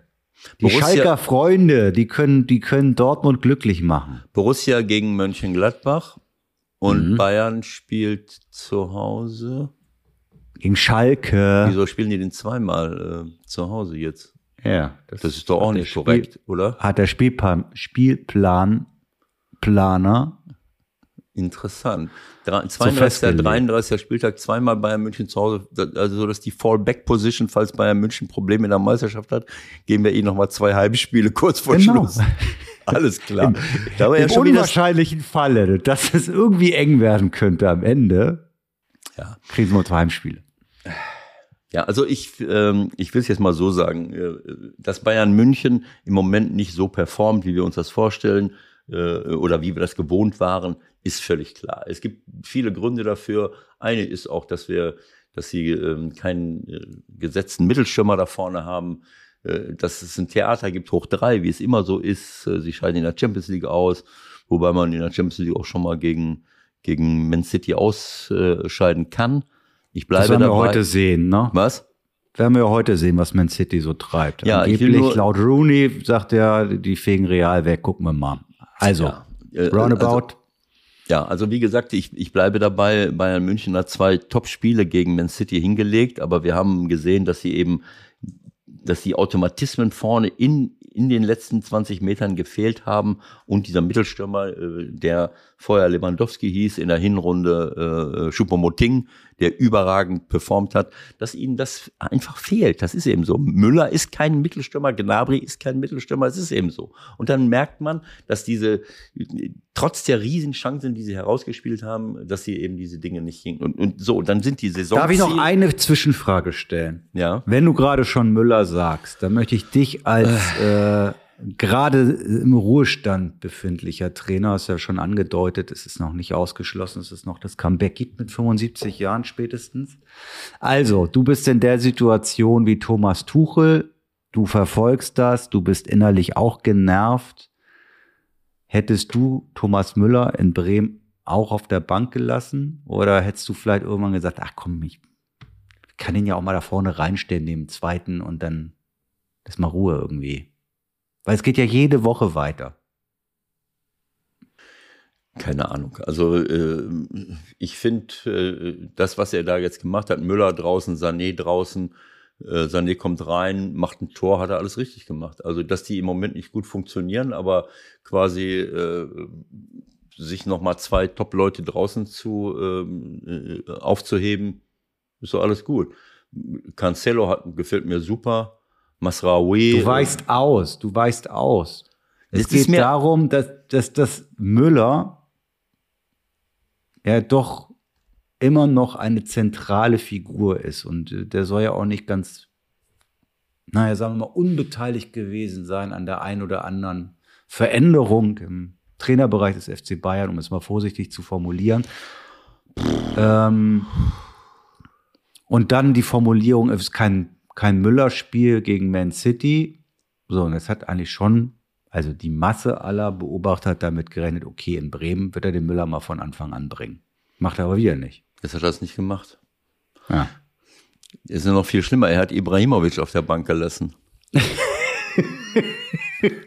S3: Die Borussia, Schalker Freunde, die können, die können Dortmund glücklich machen.
S2: Borussia gegen Mönchengladbach und mhm. Bayern spielt zu Hause.
S3: Gegen Schalke.
S2: Wieso spielen die denn zweimal äh, zu Hause jetzt?
S3: Ja.
S2: Das, das ist doch auch nicht korrekt, oder?
S3: Hat der Spielplan, Spielplan Planer
S2: Interessant. 32. 33. Spieltag zweimal Bayern München zu Hause, also so dass die Fallback-Position, falls Bayern München Probleme in der Meisterschaft hat, geben wir ihnen nochmal zwei Heimspiele kurz vor genau. Schluss. [LAUGHS] Alles klar. Im,
S3: da war ja schon unwahrscheinlichen Falle, dass es irgendwie eng werden könnte am Ende, ja. kriegen wir zwei Heimspiele.
S2: Ja, also ich, ähm, ich will es jetzt mal so sagen, äh, dass Bayern München im Moment nicht so performt, wie wir uns das vorstellen äh, oder wie wir das gewohnt waren, ist völlig klar. Es gibt viele Gründe dafür. Eine ist auch, dass wir, dass sie ähm, keinen äh, gesetzten Mittelschirmer da vorne haben, äh, dass es ein Theater gibt, hoch drei, wie es immer so ist. Sie scheiden in der Champions League aus, wobei man in der Champions League auch schon mal gegen, gegen Man City ausscheiden kann. Ich bleibe das
S3: werden
S2: dabei.
S3: wir heute sehen, ne?
S2: Was?
S3: Werden wir heute sehen, was Man City so treibt.
S2: Ja, Angeblich, ich will nur,
S3: laut Rooney sagt er, die fegen real weg, gucken wir mal. Also, ja, äh, roundabout. Also,
S2: ja, also wie gesagt, ich, ich bleibe dabei. Bayern München hat zwei Top-Spiele gegen Man City hingelegt, aber wir haben gesehen, dass sie eben, dass die Automatismen vorne in, in den letzten 20 Metern gefehlt haben und dieser Mittelstürmer, äh, der vorher Lewandowski hieß, in der Hinrunde äh, Choupo-Moting, der überragend performt hat, dass ihnen das einfach fehlt. Das ist eben so. Müller ist kein Mittelstürmer, Gnabry ist kein Mittelstürmer, es ist eben so. Und dann merkt man, dass diese, trotz der Riesenchancen, die sie herausgespielt haben, dass sie eben diese Dinge nicht hingen. Und, und so, dann sind die Saison.
S3: Darf ich noch eine Zwischenfrage stellen?
S2: Ja.
S3: Wenn du gerade schon Müller sagst, dann möchte ich dich als äh, gerade im Ruhestand befindlicher Trainer, hast ja schon angedeutet, es ist noch nicht ausgeschlossen, dass es noch das Comeback gibt mit 75 Jahren spätestens. Also, du bist in der Situation wie Thomas Tuchel, du verfolgst das, du bist innerlich auch genervt. Hättest du Thomas Müller in Bremen auch auf der Bank gelassen? Oder hättest du vielleicht irgendwann gesagt, ach komm, ich kann ihn ja auch mal da vorne reinstellen, neben zweiten und dann ist mal Ruhe irgendwie. Weil es geht ja jede Woche weiter.
S2: Keine Ahnung. Also äh, ich finde, äh, das, was er da jetzt gemacht hat, Müller draußen, Sané draußen, äh, Sané kommt rein, macht ein Tor, hat er alles richtig gemacht. Also dass die im Moment nicht gut funktionieren, aber quasi äh, sich nochmal zwei Top-Leute draußen zu äh, aufzuheben, ist so alles gut. Cancelo hat, gefällt mir super. Masraoui.
S3: Du weißt aus, du weißt aus. Es geht darum, dass, dass, dass Müller ja doch immer noch eine zentrale Figur ist und äh, der soll ja auch nicht ganz, naja, sagen wir mal, unbeteiligt gewesen sein an der einen oder anderen Veränderung im Trainerbereich des FC Bayern, um es mal vorsichtig zu formulieren. Ähm, und dann die Formulierung, es ist kein kein Müller-Spiel gegen Man City. So, und es hat eigentlich schon, also die Masse aller Beobachter hat damit gerechnet, okay, in Bremen wird er den Müller mal von Anfang an bringen. Macht er aber wieder nicht.
S2: Jetzt hat er das nicht gemacht.
S3: Ja.
S2: Ist ja noch viel schlimmer, er hat Ibrahimovic auf der Bank gelassen. [LAUGHS]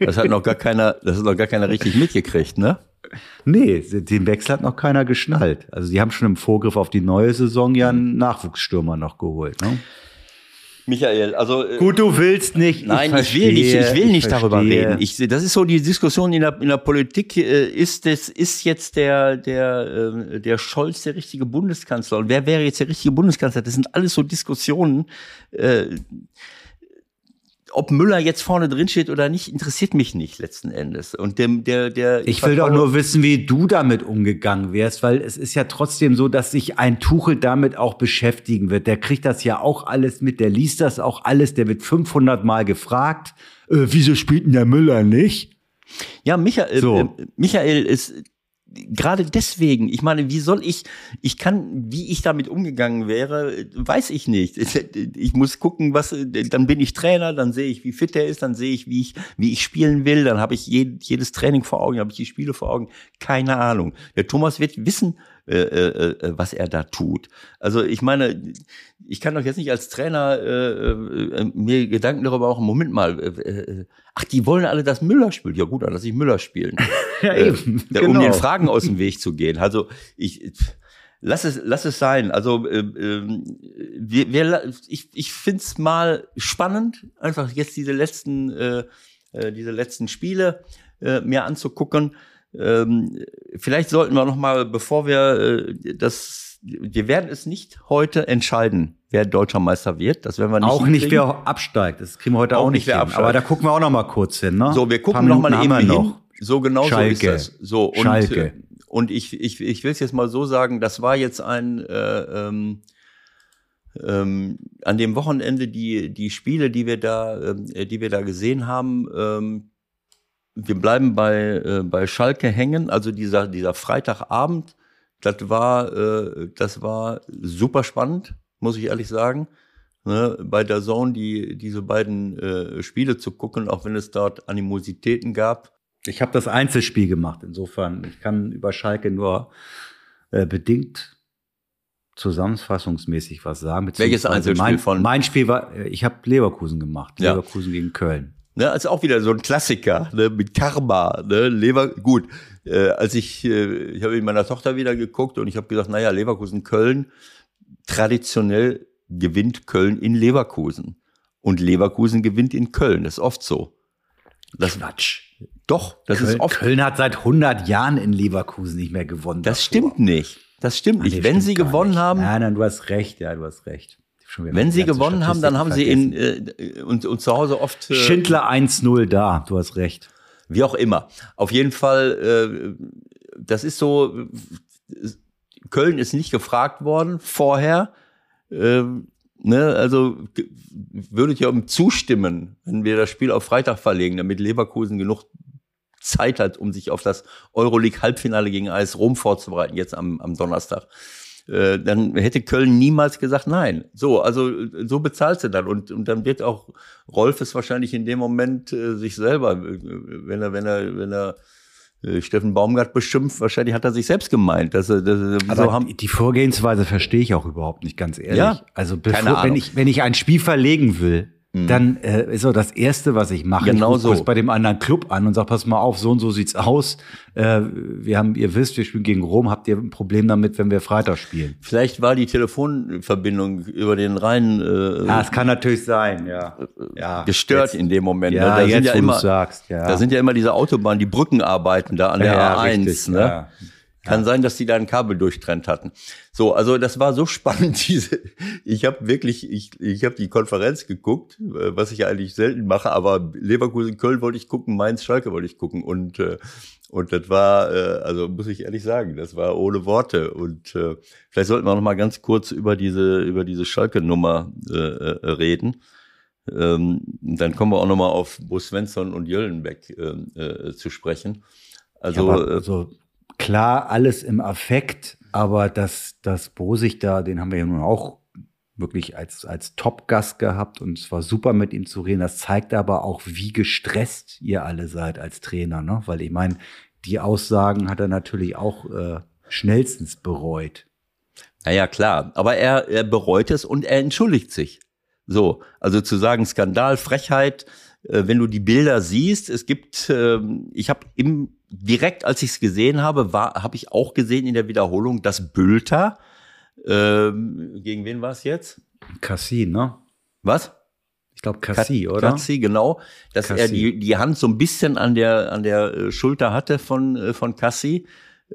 S2: das hat noch gar keiner, das hat noch gar keiner richtig mitgekriegt, ne?
S3: Nee, den Wechsel hat noch keiner geschnallt. Also sie haben schon im Vorgriff auf die neue Saison ja einen Nachwuchsstürmer noch geholt, ne?
S2: Michael, also
S3: äh, gut, du willst nicht.
S2: Nein, ich, ich will nicht. Ich will nicht ich darüber reden. Ich, das ist so die Diskussion in der, in der Politik. Äh, ist das ist jetzt der der äh, der Scholz der richtige Bundeskanzler und wer wäre jetzt der richtige Bundeskanzler? Das sind alles so Diskussionen. Äh, ob Müller jetzt vorne drin steht oder nicht, interessiert mich nicht letzten Endes. Und dem, der, der.
S3: Ich will doch nur wissen, wie du damit umgegangen wärst, weil es ist ja trotzdem so, dass sich ein Tuchel damit auch beschäftigen wird. Der kriegt das ja auch alles mit, der liest das auch alles, der wird 500 Mal gefragt, äh, wieso spielt denn der Müller nicht?
S2: Ja, Michael, so. äh, Michael ist gerade deswegen, ich meine, wie soll ich, ich kann, wie ich damit umgegangen wäre, weiß ich nicht. [LAUGHS] Ich muss gucken, was, dann bin ich Trainer, dann sehe ich, wie fit er ist, dann sehe ich, wie ich, wie ich spielen will, dann habe ich jedes Training vor Augen, habe ich die Spiele vor Augen, keine Ahnung. Der Thomas wird wissen, äh, äh, äh, was er da tut. Also ich meine, ich kann doch jetzt nicht als Trainer äh, äh, mir Gedanken darüber machen, Moment mal, äh, äh, ach, die wollen alle, dass Müller spielt. Ja gut, dann lass ich Müller spielen. [LAUGHS] ja, eben. Äh, um genau. den Fragen aus dem Weg zu gehen. Also ich lass es, lass es sein. Also äh, äh, wir, wir, ich, ich finde es mal spannend, einfach jetzt diese letzten, äh, äh, diese letzten Spiele äh, mir anzugucken. Ähm, vielleicht sollten wir noch mal, bevor wir äh, das, wir werden es nicht heute entscheiden, wer deutscher Meister wird. Das werden wir nicht.
S3: Auch nicht, wer absteigt. Das kriegen wir heute auch, auch nicht, wer absteigt. Aber da gucken wir auch noch mal kurz hin. Ne?
S2: So, wir gucken noch mal eben hin. So genau Schalke. so ist das. So und Schalke. Äh, und ich ich ich will es jetzt mal so sagen. Das war jetzt ein äh, ähm, ähm, an dem Wochenende die die Spiele, die wir da äh, die wir da gesehen haben. Ähm, wir bleiben bei, äh, bei Schalke hängen. Also dieser, dieser Freitagabend, das war, äh, das war super spannend, muss ich ehrlich sagen. Ne, bei der Zone die, diese beiden äh, Spiele zu gucken, auch wenn es dort Animositäten gab.
S3: Ich habe das Einzelspiel gemacht, insofern. Ich kann über Schalke nur äh, bedingt zusammenfassungsmäßig was sagen.
S2: Welches Einzelspiel
S3: mein,
S2: von?
S3: Mein Spiel war, äh, ich habe Leverkusen gemacht, ja. Leverkusen gegen Köln.
S2: Ne, also auch wieder so ein Klassiker, ne, mit Karma, ne, Lever, gut. Äh, als ich, äh, ich habe mit meiner Tochter wieder geguckt und ich habe gesagt, naja, Leverkusen, Köln, traditionell gewinnt Köln in Leverkusen. Und Leverkusen gewinnt in Köln, das ist oft so. Das Quatsch. Doch, das
S3: Köln,
S2: ist oft.
S3: Köln hat seit 100 Jahren in Leverkusen nicht mehr gewonnen.
S2: Das davor. stimmt nicht. Das stimmt nicht. Wenn sie gewonnen
S3: nicht.
S2: haben.
S3: Nein, nein, du hast recht. Ja, du hast recht.
S2: Wenn sie gewonnen haben, dann haben vergessen. sie in äh, und, und zu Hause oft
S3: äh, Schindler 1-0 da. Du hast recht.
S2: Wie auch immer. Auf jeden Fall, äh, das ist so. Köln ist nicht gefragt worden vorher. Äh, ne, also würdet ihr zustimmen, wenn wir das Spiel auf Freitag verlegen, damit Leverkusen genug Zeit hat, um sich auf das Euroleague-Halbfinale gegen AS Rom vorzubereiten, jetzt am, am Donnerstag. Äh, dann hätte Köln niemals gesagt nein. So, also so bezahlst du dann und, und dann wird auch Rolf es wahrscheinlich in dem Moment äh, sich selber, äh, wenn er, wenn er, wenn er Steffen Baumgart beschimpft, wahrscheinlich hat er sich selbst gemeint. Dass er, dass er,
S3: Aber haben die Vorgehensweise verstehe ich auch überhaupt nicht, ganz ehrlich. Ja, also bevor, wenn ich, wenn ich ein Spiel verlegen will, Mhm. dann äh, ist so das Erste, was ich mache.
S2: Genau
S3: ich
S2: so.
S3: bei dem anderen Club an und sag, pass mal auf, so und so sieht's aus. Äh, wir haben, ihr wisst, wir spielen gegen Rom. Habt ihr ein Problem damit, wenn wir Freitag spielen?
S2: Vielleicht war die Telefonverbindung über den Rhein. Äh,
S3: ja, es kann natürlich sein, ja. ja
S2: gestört jetzt, in dem Moment.
S3: Ja,
S2: ne? da
S3: jetzt,
S2: sind ja immer,
S3: sagst, ja.
S2: Da sind ja immer diese Autobahnen, die Brückenarbeiten da an der
S3: ja,
S2: A1.
S3: Richtig,
S2: ne?
S3: Ja.
S2: Kann ja. sein, dass die da ein Kabel durchtrennt hatten. So, also das war so [LAUGHS] spannend. Diese, ich habe wirklich, ich, ich habe die Konferenz geguckt, äh, was ich eigentlich selten mache, aber Leverkusen, Köln wollte ich gucken, Mainz, Schalke wollte ich gucken und äh, und das war, äh, also muss ich ehrlich sagen, das war ohne Worte. Und äh, vielleicht sollten wir noch mal ganz kurz über diese über diese Schalke-Nummer äh, reden. Ähm, dann kommen wir auch noch mal auf Bo Svensson und Jöllenbeck äh, äh, zu sprechen. Also,
S3: ja, also klar alles im Affekt, aber dass das Bosig da, den haben wir ja nun auch wirklich als, als Top-Gast gehabt und es war super mit ihm zu reden. Das zeigt aber auch, wie gestresst ihr alle seid als Trainer, ne? Weil ich meine, die Aussagen hat er natürlich auch äh, schnellstens bereut.
S2: Naja, klar, aber er, er bereut es und er entschuldigt sich. So, also zu sagen Skandal, Frechheit, äh, wenn du die Bilder siehst, es gibt, äh, ich habe im direkt als ich es gesehen habe, war habe ich auch gesehen in der Wiederholung, dass Bülter ähm, gegen wen war es jetzt?
S3: Cassie, ne?
S2: Was?
S3: Ich glaube Cassie, oder?
S2: Cassie, genau, dass Cassie. er die die Hand so ein bisschen an der an der äh, Schulter hatte von äh, von Cassie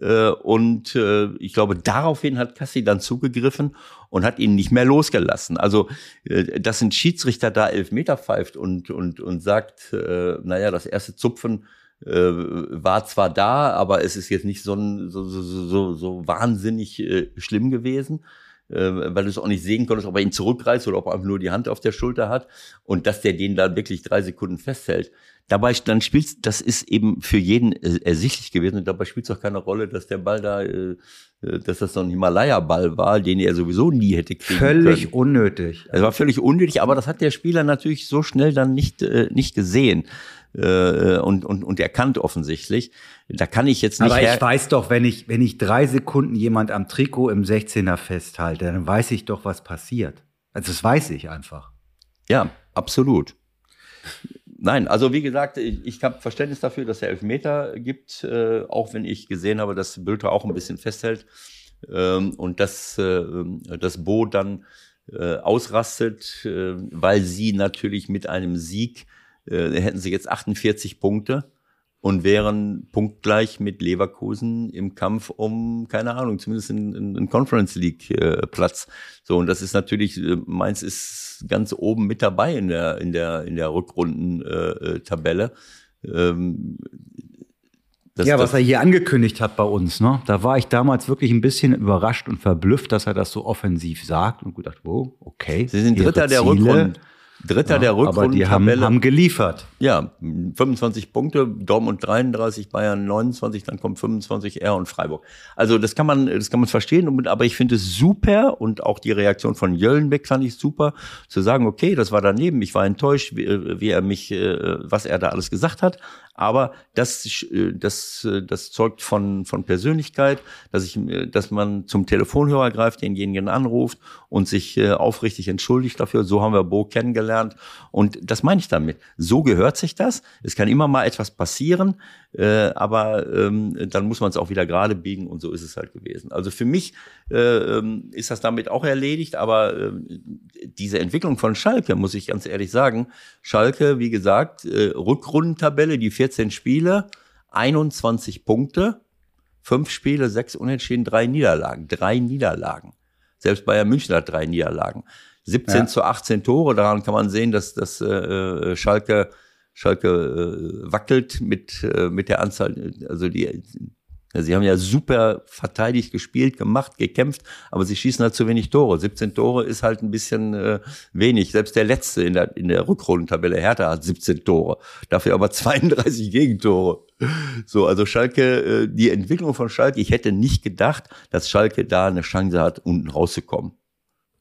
S2: äh, und äh, ich glaube, daraufhin hat Cassie dann zugegriffen und hat ihn nicht mehr losgelassen. Also, äh, dass ein Schiedsrichter da elf Meter pfeift und, und, und sagt, äh, naja, das erste Zupfen äh, war zwar da, aber es ist jetzt nicht so, so, so, so, so wahnsinnig äh, schlimm gewesen, äh, weil du es auch nicht sehen konntest, ob er ihn zurückreißt oder ob er einfach nur die Hand auf der Schulter hat und dass der den da wirklich drei Sekunden festhält. Dabei dann spielt das ist eben für jeden äh, ersichtlich gewesen und dabei spielt es auch keine Rolle, dass der Ball da, äh, äh, dass das so ein Himalaya-Ball war, den er sowieso nie hätte kriegen
S3: völlig
S2: können.
S3: unnötig.
S2: Es war völlig unnötig, aber das hat der Spieler natürlich so schnell dann nicht äh, nicht gesehen äh, und, und, und erkannt offensichtlich. Da kann ich jetzt nicht.
S3: Aber ich weiß doch, wenn ich, wenn ich drei Sekunden jemand am Trikot im 16er festhalte, dann weiß ich doch, was passiert. Also das weiß ich einfach.
S2: Ja, absolut. Nein, also wie gesagt, ich, ich habe Verständnis dafür, dass er Elfmeter gibt, äh, auch wenn ich gesehen habe, dass Bülter auch ein bisschen festhält ähm, und dass äh, das Bo dann äh, ausrastet, äh, weil sie natürlich mit einem Sieg äh, hätten sie jetzt 48 Punkte und wären punktgleich mit Leverkusen im Kampf um, keine Ahnung, zumindest einen Conference League äh, Platz. So, und das ist natürlich, äh, Mainz ist ganz oben mit dabei in der, in der, in der Rückrunden-Tabelle. Äh, ähm,
S3: das, ja, was er hier angekündigt hat bei uns, ne? Da war ich damals wirklich ein bisschen überrascht und verblüfft, dass er das so offensiv sagt und gedacht, wow, okay.
S2: Sie sind Dritter der Rückrunde. Dritter ja, der Rückrunde.
S3: Aber die haben, haben geliefert.
S2: Ja, 25 Punkte, Dortmund 33, Bayern 29, dann kommt 25 R und Freiburg. Also das kann man, das kann man verstehen, aber ich finde es super und auch die Reaktion von Jöllenbeck fand ich super, zu sagen, okay, das war daneben, ich war enttäuscht, wie, wie er mich, äh, was er da alles gesagt hat, aber das, äh, das, äh, das zeugt von, von Persönlichkeit, dass, ich, dass man zum Telefonhörer greift, denjenigen anruft und sich aufrichtig entschuldigt dafür. So haben wir Bo kennengelernt kennengelernt. Und das meine ich damit. So gehört sich das. Es kann immer mal etwas passieren, äh, aber ähm, dann muss man es auch wieder gerade biegen und so ist es halt gewesen. Also für mich äh, ähm, ist das damit auch erledigt, aber äh, diese Entwicklung von Schalke, muss ich ganz ehrlich sagen, Schalke, wie gesagt, äh, Rückrundentabelle, die 14 Spiele, 21 Punkte, fünf Spiele, sechs Unentschieden, drei Niederlagen, drei Niederlagen. Selbst Bayern München hat drei Niederlagen. 17 ja. zu 18 Tore, daran kann man sehen, dass, dass äh, Schalke, Schalke äh, wackelt mit, äh, mit der Anzahl, also die Sie haben ja super verteidigt, gespielt, gemacht, gekämpft, aber sie schießen halt zu wenig Tore. 17 Tore ist halt ein bisschen äh, wenig. Selbst der Letzte in der, in der Rückrundentabelle, Hertha, hat 17 Tore. Dafür aber [LAUGHS] 32 Gegentore. So, also Schalke, äh, die Entwicklung von Schalke, ich hätte nicht gedacht, dass Schalke da eine Chance hat, unten rauszukommen.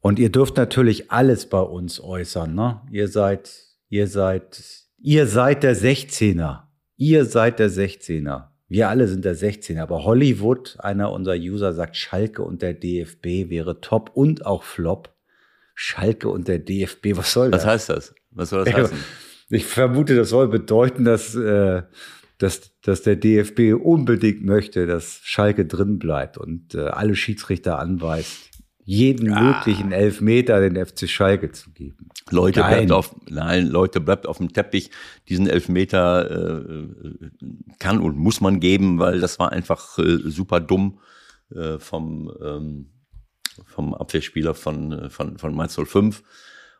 S3: Und ihr dürft natürlich alles bei uns äußern, ne? Ihr seid, ihr seid, ihr seid der 16er. Ihr seid der 16er. Wir alle sind der 16er, aber Hollywood, einer unserer User, sagt, Schalke und der DFB wäre top und auch Flop. Schalke und der DFB, was soll das?
S2: Was heißt das? Was soll das heißen?
S3: Ich vermute, das soll bedeuten, dass, äh, dass, dass der DFB unbedingt möchte, dass Schalke drin bleibt und äh, alle Schiedsrichter anweist, jeden ah. möglichen Elfmeter den FC Schalke zu geben.
S2: Leute, nein. bleibt auf, nein, Leute, bleibt auf dem Teppich. Diesen Elfmeter äh, kann und muss man geben, weil das war einfach äh, super dumm äh, vom, ähm, vom Abwehrspieler von, äh, von, von Mainz 05.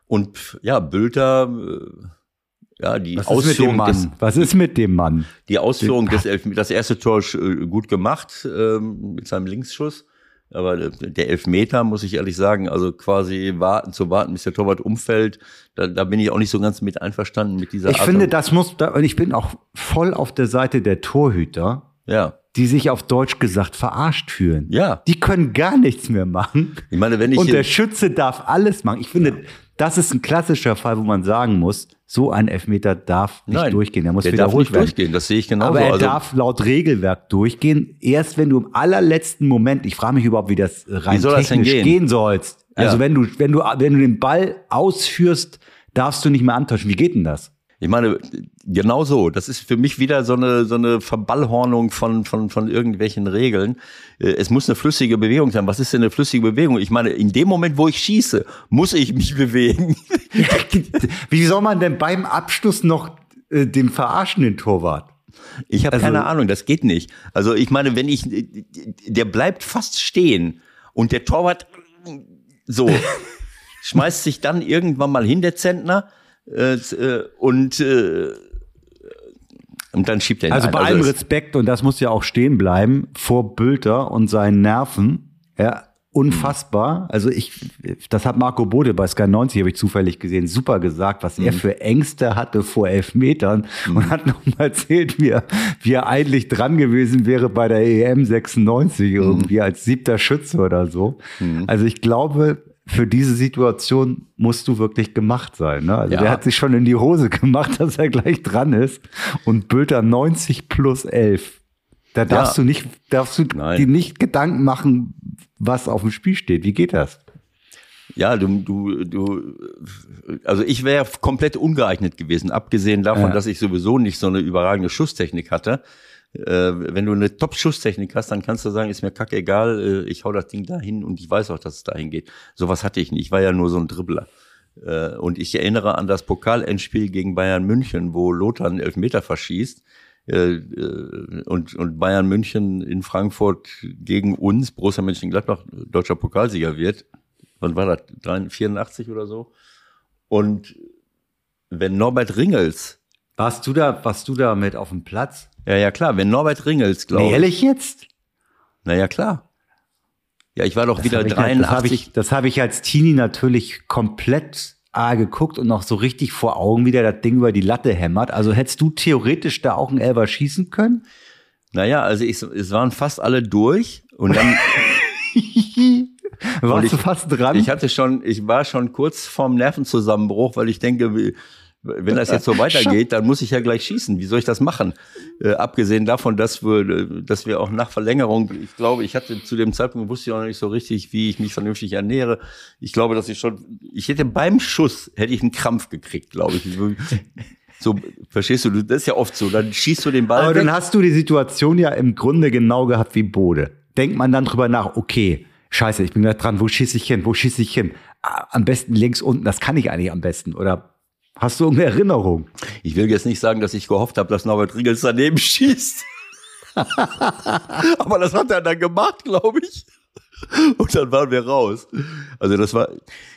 S2: Und ja, Bülter, äh, ja, die
S3: Was
S2: Ausführung
S3: des, Was ist mit dem Mann?
S2: Die Ausführung des Elfmeters, das erste Tor äh, gut gemacht äh, mit seinem Linksschuss. Aber der Elfmeter, muss ich ehrlich sagen, also quasi warten, zu warten, bis der Torwart umfällt, da, da bin ich auch nicht so ganz mit einverstanden mit dieser
S3: Ich Art finde, das muss, und ich bin auch voll auf der Seite der Torhüter.
S2: Ja.
S3: Die sich auf Deutsch gesagt verarscht fühlen.
S2: Ja.
S3: Die können gar nichts mehr machen.
S2: Ich meine, wenn ich.
S3: Und der Schütze darf alles machen. Ich finde, ja. Das ist ein klassischer Fall, wo man sagen muss, so ein Elfmeter darf nicht Nein, durchgehen. Der muss der wiederholt darf nicht werden. durchgehen.
S2: Das sehe ich genauso.
S3: Aber er also, darf laut Regelwerk durchgehen. Erst wenn du im allerletzten Moment, ich frage mich überhaupt, wie das rein wie soll technisch das gehen? gehen sollst. Also ja. wenn du, wenn du, wenn du den Ball ausführst, darfst du nicht mehr antäuschen. Wie geht denn das?
S2: Ich meine, genau so. Das ist für mich wieder so eine, so eine Verballhornung von, von, von irgendwelchen Regeln. Äh, es muss eine flüssige Bewegung sein. Was ist denn eine flüssige Bewegung? Ich meine, in dem Moment, wo ich schieße, muss ich mich [LAUGHS] bewegen. [LAUGHS]
S3: Wie soll man denn beim Abschluss noch äh, den verarschen, den Torwart?
S2: Ich habe also, keine Ahnung, das geht nicht. Also ich meine, wenn ich, der bleibt fast stehen und der Torwart so [LAUGHS] schmeißt sich dann irgendwann mal hin, der Zentner, äh, äh, und äh, und dann schiebt er ihn
S3: Also bei allem also Respekt, und das muss ja auch stehen bleiben, vor Bülter und seinen Nerven, ja, unfassbar. Also ich, das hat Marco Bode bei Sky 90, habe ich zufällig gesehen, super gesagt, was mhm. er für Ängste hatte vor elf Metern mhm. und hat noch mal erzählt, wie er, wie er eigentlich dran gewesen wäre bei der EM 96 mhm. irgendwie als siebter Schütze oder so. Mhm. Also ich glaube, für diese Situation musst du wirklich gemacht sein. Ne? Also ja. der hat sich schon in die Hose gemacht, [LAUGHS] dass er gleich dran ist und Bülter 90 plus 11. Da darfst ja. du nicht, darfst du dir nicht Gedanken machen, was auf dem Spiel steht. Wie geht das?
S2: Ja, du, du, du, also ich wäre komplett ungeeignet gewesen, abgesehen davon, ja. dass ich sowieso nicht so eine überragende Schusstechnik hatte wenn du eine Top-Schusstechnik hast, dann kannst du sagen, ist mir kackegal, äh, ich hau das Ding dahin und ich weiß auch, dass es dahin geht. Sowas hatte ich nicht. Ich war ja nur so ein Dribbler. Äh, und ich erinnere an das Pokalendspiel gegen Bayern München, wo Lothar einen Elfmeter verschießt. Äh, äh, und, und Bayern München in Frankfurt gegen uns, Borussia Mönchengladbach, deutscher Pokalsieger wird. Wann war das? 84 oder so? Und wenn Norbert Ringels
S3: warst du da, warst du da mit auf dem Platz?
S2: Ja, ja, klar. Wenn Norbert Ringels, glaube
S3: ich. Ehrlich jetzt?
S2: Naja, klar. Ja, ich war doch das wieder 83.
S3: Das habe ich, hab ich als Teenie natürlich komplett A geguckt und noch so richtig vor Augen, wie der das Ding über die Latte hämmert. Also hättest du theoretisch da auch einen Elber schießen können?
S2: Naja, also ich, es waren fast alle durch und dann. [LAUGHS]
S3: Warst ich, du fast dran?
S2: Ich hatte schon, ich war schon kurz vorm Nervenzusammenbruch, weil ich denke, wie, wenn das jetzt so [LAUGHS] weitergeht, dann muss ich ja gleich schießen. Wie soll ich das machen? Äh, abgesehen davon, dass wir, dass wir auch nach Verlängerung, ich glaube, ich hatte zu dem Zeitpunkt wusste ich auch noch nicht so richtig, wie ich mich vernünftig ernähre. Ich glaube, dass ich schon, ich hätte beim Schuss hätte ich einen Krampf gekriegt, glaube ich. [LAUGHS] So, verstehst du, das ist ja oft so. Dann schießt du den Ball.
S3: Aber weg. dann hast du die Situation ja im Grunde genau gehabt wie Bode. Denkt man dann drüber nach, okay, scheiße, ich bin da dran, wo schieße ich hin, wo schieße ich hin? Ah, am besten links unten, das kann ich eigentlich am besten. Oder Hast du irgendeine Erinnerung?
S2: Ich will jetzt nicht sagen, dass ich gehofft habe, dass Norbert Riegels daneben schießt. Aber das hat er dann gemacht, glaube ich. Und dann waren wir raus. Also das war,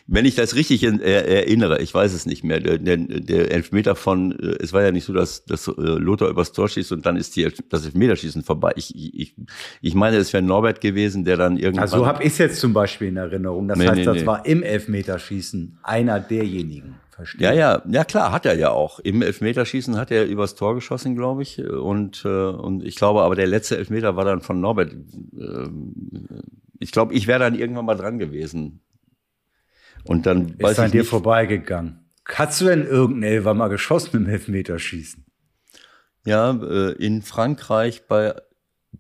S2: wenn ich das richtig in, er, erinnere, ich weiß es nicht mehr, der, der, Elfmeter von, äh, es war ja nicht so, dass, dass äh, Lothar übers Tor schießt und dann ist die, das Elfmeterschießen vorbei. Ich, ich, ich meine, es wäre Norbert gewesen, der dann irgendwann...
S3: Also so habe ich es jetzt zum Beispiel in Erinnerung. Das nee, heißt, nee, das nee. war im Elfmeterschießen einer derjenigen
S2: verstehe. Ja, ja, ja klar, hat er ja auch. Im Elfmeterschießen hat er übers Tor geschossen, glaube ich. Und, äh, und ich glaube, aber der letzte Elfmeter war dann von Norbert. Äh, ich glaube, ich wäre dann irgendwann mal dran gewesen. Und dann
S3: ist an dir nicht, vorbeigegangen. Hast du denn irgendeinen Elfer mal geschossen im Elfmeterschießen?
S2: Ja, äh, in Frankreich bei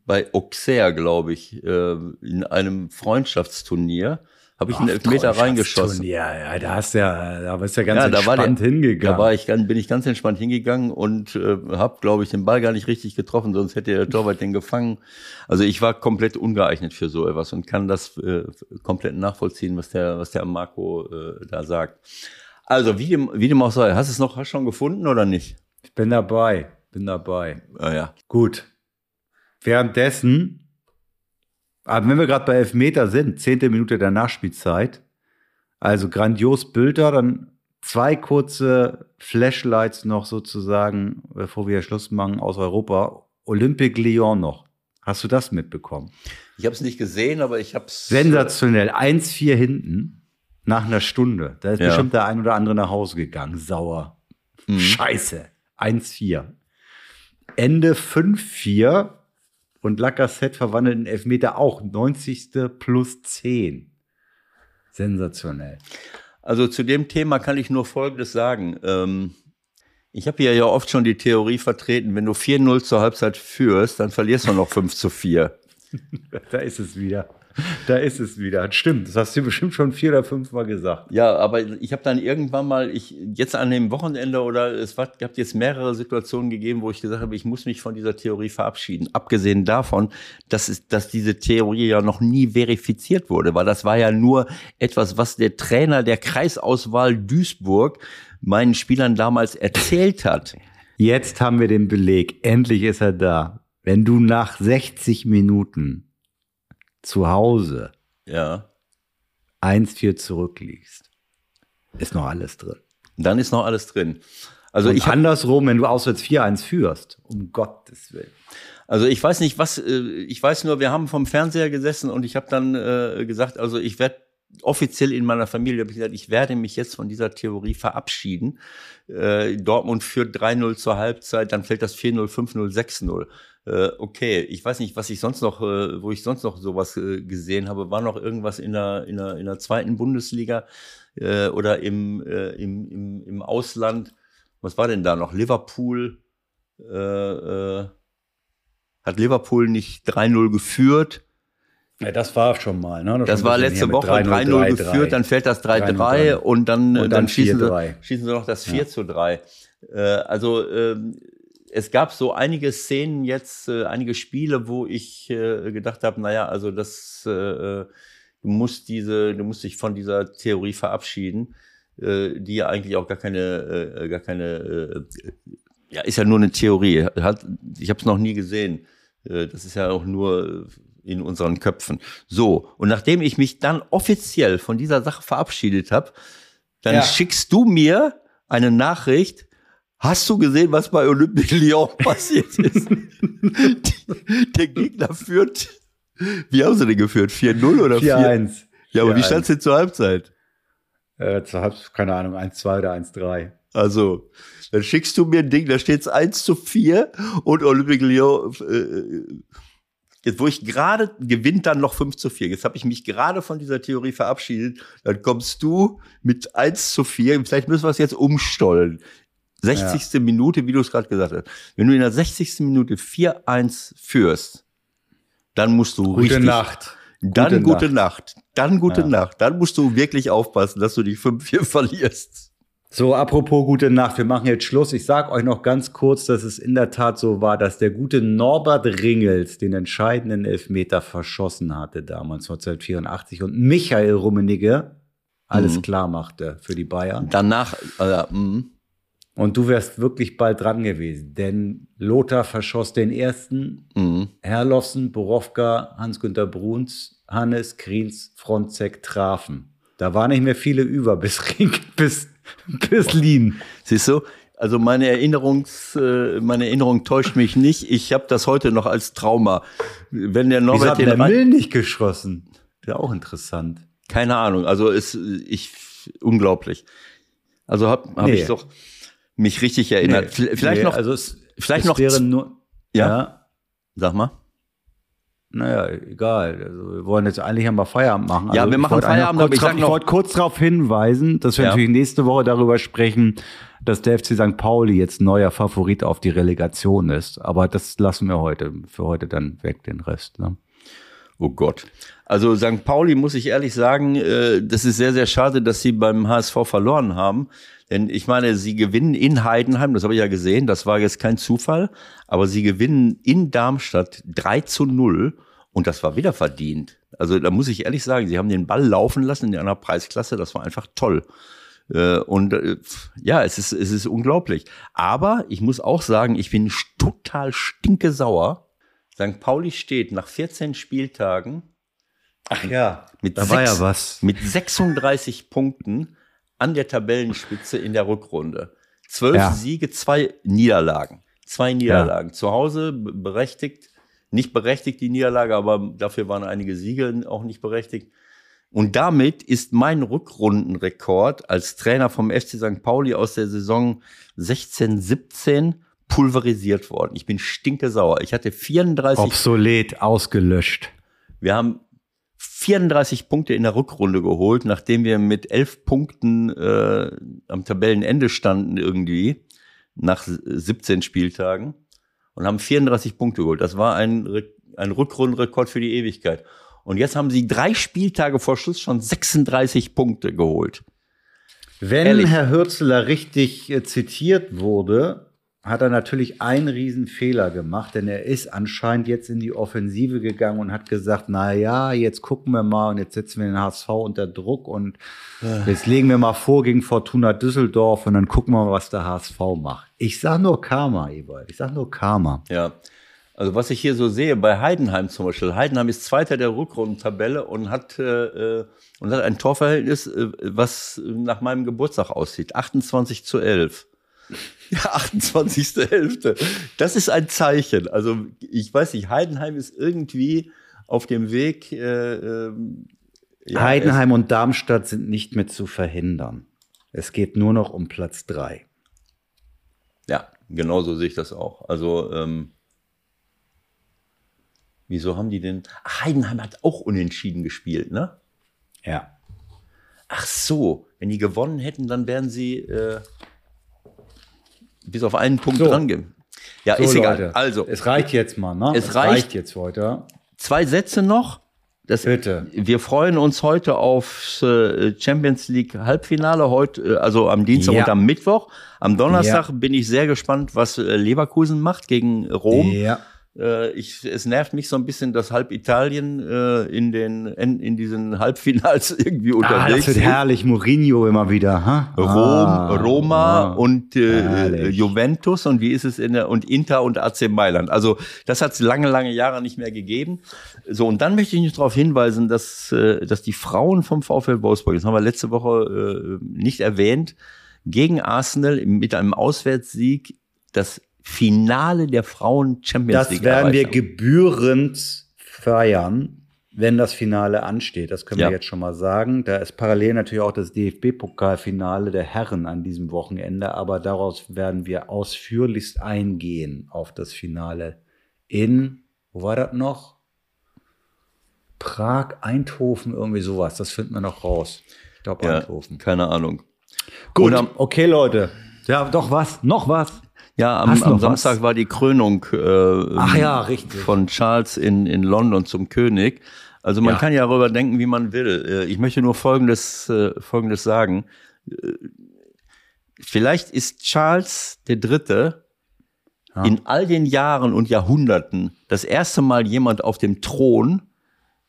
S2: bei Auxerre, glaube ich, äh, in einem Freundschaftsturnier habe ich einen Elfmeter reingeschossen.
S3: Ja, ja, da hast ja, da bist ja ganz ja, entspannt der, hingegangen.
S2: Da war ich, bin ich ganz entspannt hingegangen und äh, habe, glaube ich, den Ball gar nicht richtig getroffen, sonst hätte der Torwart den gefangen. Also ich war komplett ungeeignet für so etwas und kann das äh, komplett nachvollziehen, was der, was der Marco äh, da sagt. Also wie dem, wie dem auch sei, hast du es noch hast schon gefunden oder nicht?
S3: Ich bin dabei, bin dabei.
S2: Ah, ja.
S3: Gut. Währenddessen aber wenn wir gerade bei Elfmeter sind, zehnte Minute der Nachspielzeit, also grandios Bilder, dann zwei kurze Flashlights noch sozusagen, bevor wir Schluss machen aus Europa. Olympique Lyon noch. Hast du das mitbekommen?
S2: Ich habe es nicht gesehen, aber ich habe es.
S3: Sensationell. 1-4 hinten nach einer Stunde. Da ist ja. bestimmt der ein oder andere nach Hause gegangen. Sauer. Mhm. Scheiße. 1-4. Ende 5-4 und Lacazette verwandelt den Elfmeter auch 90. plus 10. Sensationell.
S2: Also zu dem Thema kann ich nur Folgendes sagen. Ähm, ich habe hier ja oft schon die Theorie vertreten, wenn du 4-0 zur Halbzeit führst, dann verlierst du noch 5 zu 4. [LAUGHS]
S3: da ist es wieder. Da ist es wieder. Stimmt, das hast du bestimmt schon vier oder fünf Mal gesagt.
S2: Ja, aber ich habe dann irgendwann mal, ich jetzt an dem Wochenende oder es war, gab jetzt mehrere Situationen gegeben, wo ich gesagt habe, ich muss mich von dieser Theorie verabschieden. Abgesehen davon, dass, es, dass diese Theorie ja noch nie verifiziert wurde, weil das war ja nur etwas, was der Trainer der Kreisauswahl Duisburg meinen Spielern damals erzählt hat.
S3: Jetzt haben wir den Beleg. Endlich ist er da. Wenn du nach 60 Minuten zu Hause
S2: ja.
S3: 1-4 zurückliegst, ist noch alles drin.
S2: Dann ist noch alles drin. Also
S3: Und
S2: ich
S3: andersrum, wenn du auswärts 4-1 führst, um Gottes Willen.
S2: Also ich weiß nicht, was, äh, ich weiß nur, wir haben vom Fernseher gesessen und ich habe dann äh, gesagt, also ich werde offiziell in meiner Familie habe ich gesagt, ich werde mich jetzt von dieser Theorie verabschieden. Äh, Dortmund führt 3-0 zur Halbzeit, dann fällt das 4-0, 5-0, 6-0 äh, okay, ich weiß nicht, was ich sonst noch, äh, wo ich sonst noch sowas äh, gesehen habe, war noch irgendwas in der, in der, in der zweiten Bundesliga äh, oder im, äh, im, im, im Ausland. Was war denn da noch? Liverpool äh, äh, hat Liverpool nicht 3-0 geführt.
S3: Ja, das war schon mal. Ne?
S2: Das, das war letzte Woche 3-0 geführt, dann fällt das 3-3 und dann, und dann, dann schießen, sie, schießen sie noch das 4 ja. zu 3. Äh, also ähm, es gab so einige Szenen jetzt, äh, einige Spiele, wo ich äh, gedacht habe, naja, also das, äh, äh, du musst diese, du musst dich von dieser Theorie verabschieden, äh, die ja eigentlich auch gar keine, äh, gar keine, äh, ja, ist ja nur eine Theorie. Hat, ich habe es noch nie gesehen. Äh, das ist ja auch nur in unseren Köpfen. So, und nachdem ich mich dann offiziell von dieser Sache verabschiedet habe, dann ja. schickst du mir eine Nachricht, Hast du gesehen, was bei Olympique [LAUGHS] Lyon passiert ist? [LAUGHS] der Gegner führt, wie haben sie denn geführt? 4-0 oder 4-1? Ja, aber wie stand es denn zur Halbzeit?
S3: Äh, zur Halbzeit, keine Ahnung, 1-2 oder 1-3.
S2: Also, dann schickst du mir ein Ding, da steht es 1 zu 4 und Olympique Lyon, äh, jetzt wo ich gerade gewinnt dann noch 5 zu 4. Jetzt habe ich mich gerade von dieser Theorie verabschiedet. Dann kommst du mit 1 zu 4. Vielleicht müssen wir es jetzt umstollen 60. Ja. Minute, wie du es gerade gesagt hast. Wenn du in der 60. Minute 4-1 führst, dann musst du
S3: gute
S2: richtig.
S3: Nacht.
S2: Dann gute, gute Nacht. Nacht. Dann gute ja. Nacht. Dann musst du wirklich aufpassen, dass du die 5-4 [LAUGHS] verlierst.
S3: So, apropos gute Nacht, wir machen jetzt Schluss. Ich sage euch noch ganz kurz, dass es in der Tat so war, dass der gute Norbert Ringels den entscheidenden Elfmeter verschossen hatte damals 1984 und Michael Rummenigge alles mhm. klar machte für die Bayern.
S2: Danach, äh, mh.
S3: Und du wärst wirklich bald dran gewesen, denn Lothar verschoss den ersten, mhm. Herrlossen, Borowka, Hans-Günter Bruns, Hannes, Kriens, Fronzek trafen. Da waren nicht mehr viele über bis Ring, [LAUGHS] bis, bis Lien.
S2: Siehst du? Also meine Erinnerungs, äh, meine Erinnerung täuscht mich nicht. Ich habe das heute noch als Trauma. Wenn der Norbert Wieso
S3: hat den der Mill nicht geschossen. Wäre auch interessant.
S2: Keine Ahnung. Also ist ich unglaublich. Also habe hab nee. ich doch mich richtig erinnert. Nee, vielleicht nee, noch,
S3: also es,
S2: vielleicht
S3: es
S2: noch,
S3: wäre nur,
S2: ja, ja, sag mal.
S3: Naja, egal. Also wir wollen jetzt eigentlich einmal Feierabend machen.
S2: Ja,
S3: also
S2: wir machen Feierabend, aber
S3: ich, drauf, ich wollte kurz darauf hinweisen, dass wir ja. natürlich nächste Woche darüber sprechen, dass der FC St. Pauli jetzt neuer Favorit auf die Relegation ist. Aber das lassen wir heute, für heute dann weg, den Rest. Ne?
S2: Oh Gott. Also St. Pauli muss ich ehrlich sagen, äh, das ist sehr, sehr schade, dass sie beim HSV verloren haben. Denn ich meine, sie gewinnen in Heidenheim, das habe ich ja gesehen, das war jetzt kein Zufall, aber sie gewinnen in Darmstadt 3 zu 0 und das war wieder verdient. Also da muss ich ehrlich sagen, sie haben den Ball laufen lassen in einer Preisklasse, das war einfach toll. Äh, und äh, ja, es ist, es ist unglaublich. Aber ich muss auch sagen, ich bin total stinke sauer. St. Pauli steht nach 14 Spieltagen.
S3: Ach ja,
S2: mit, da war ja was. mit 36 Punkten an der Tabellenspitze in der Rückrunde. Zwölf ja. Siege, zwei Niederlagen. Zwei Niederlagen. Ja. Zu Hause berechtigt, nicht berechtigt die Niederlage, aber dafür waren einige Siege auch nicht berechtigt. Und damit ist mein Rückrundenrekord als Trainer vom FC St. Pauli aus der Saison 16, 17 pulverisiert worden. Ich bin stinke sauer. Ich hatte 34.
S3: Obsolet, ausgelöscht.
S2: Wir haben 34 Punkte in der Rückrunde geholt, nachdem wir mit elf Punkten äh, am Tabellenende standen irgendwie nach 17 Spieltagen und haben 34 Punkte geholt. Das war ein, ein Rückrundenrekord für die Ewigkeit. Und jetzt haben sie drei Spieltage vor Schluss schon 36 Punkte geholt.
S3: Wenn Ehrlich. Herr Hürzeler richtig äh, zitiert wurde, hat er natürlich einen riesen Fehler gemacht, denn er ist anscheinend jetzt in die Offensive gegangen und hat gesagt, na ja, jetzt gucken wir mal und jetzt setzen wir den HSV unter Druck und jetzt legen wir mal vor gegen Fortuna Düsseldorf und dann gucken wir mal, was der HSV macht. Ich sag nur Karma, Ewald. Ich sag nur Karma.
S2: Ja. Also was ich hier so sehe, bei Heidenheim zum Beispiel. Heidenheim ist Zweiter der Rückrundentabelle und hat, äh, und hat ein Torverhältnis, äh, was nach meinem Geburtstag aussieht. 28 zu 11. [LAUGHS] Ja, 28.11. Das ist ein Zeichen. Also ich weiß nicht, Heidenheim ist irgendwie auf dem Weg. Äh, äh,
S3: ja, Heidenheim und Darmstadt sind nicht mehr zu verhindern. Es geht nur noch um Platz drei.
S2: Ja, genauso sehe ich das auch. Also ähm, wieso haben die denn? Heidenheim hat auch unentschieden gespielt, ne?
S3: Ja.
S2: Ach so, wenn die gewonnen hätten, dann wären sie äh, bis auf einen Punkt so. dran gehen.
S3: Ja, so, ist egal. Leute, also, es reicht jetzt mal, ne?
S2: Es, es reicht, reicht,
S3: jetzt heute.
S2: Zwei Sätze noch. Das,
S3: Bitte.
S2: Wir freuen uns heute auf äh, Champions League Halbfinale heute, äh, also am Dienstag ja. und am Mittwoch. Am Donnerstag ja. bin ich sehr gespannt, was äh, Leverkusen macht gegen Rom. Ja. Äh, ich, es nervt mich so ein bisschen, dass halb Italien äh, in den in, diesen Halbfinals [LAUGHS] irgendwie unterwegs ah, das
S3: wird herrlich, Mourinho immer wieder. Ha?
S2: Rom, ah, Roma ah, und äh, Juventus und wie ist es in der und Inter und AC Mailand. Also das hat es lange, lange Jahre nicht mehr gegeben. So und dann möchte ich nicht darauf hinweisen, dass äh, dass die Frauen vom VfL Wolfsburg, das haben wir letzte Woche äh, nicht erwähnt, gegen Arsenal mit einem Auswärtssieg das Finale der Frauen Champions
S3: League. Das werden wir gebührend feiern, wenn das Finale ansteht. Das können ja. wir jetzt schon mal sagen. Da ist parallel natürlich auch das DFB-Pokalfinale der Herren an diesem Wochenende, aber daraus werden wir ausführlichst eingehen auf das Finale in, wo war das noch? Prag, Eindhoven, irgendwie sowas. Das finden wir noch raus.
S2: Ich glaube, ja, Eindhoven. Keine Ahnung.
S3: Gut, okay, Leute. Ja, doch was, noch was.
S2: Ja, am, am Samstag was? war die Krönung
S3: äh, Ach ja, richtig.
S2: von Charles in, in London zum König. Also man ja. kann ja darüber denken, wie man will. Äh, ich möchte nur Folgendes, äh, Folgendes sagen. Äh, vielleicht ist Charles der Dritte ja. in all den Jahren und Jahrhunderten das erste Mal jemand auf dem Thron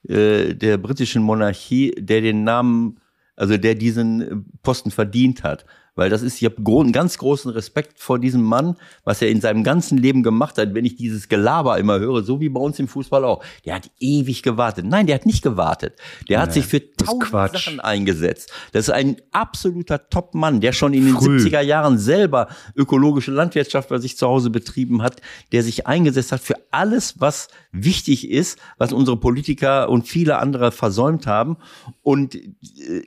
S2: äh, der britischen Monarchie, der den Namen, also der diesen Posten verdient hat. Weil das ist, ich habe einen ganz großen Respekt vor diesem Mann, was er in seinem ganzen Leben gemacht hat. Wenn ich dieses Gelaber immer höre, so wie bei uns im Fußball auch, der hat ewig gewartet. Nein, der hat nicht gewartet. Der ja, hat sich für tausend Sachen eingesetzt. Das ist ein absoluter Top-Mann, der schon in den Früh. 70er Jahren selber ökologische Landwirtschaft bei sich zu Hause betrieben hat, der sich eingesetzt hat für alles, was wichtig ist, was unsere Politiker und viele andere versäumt haben. Und äh,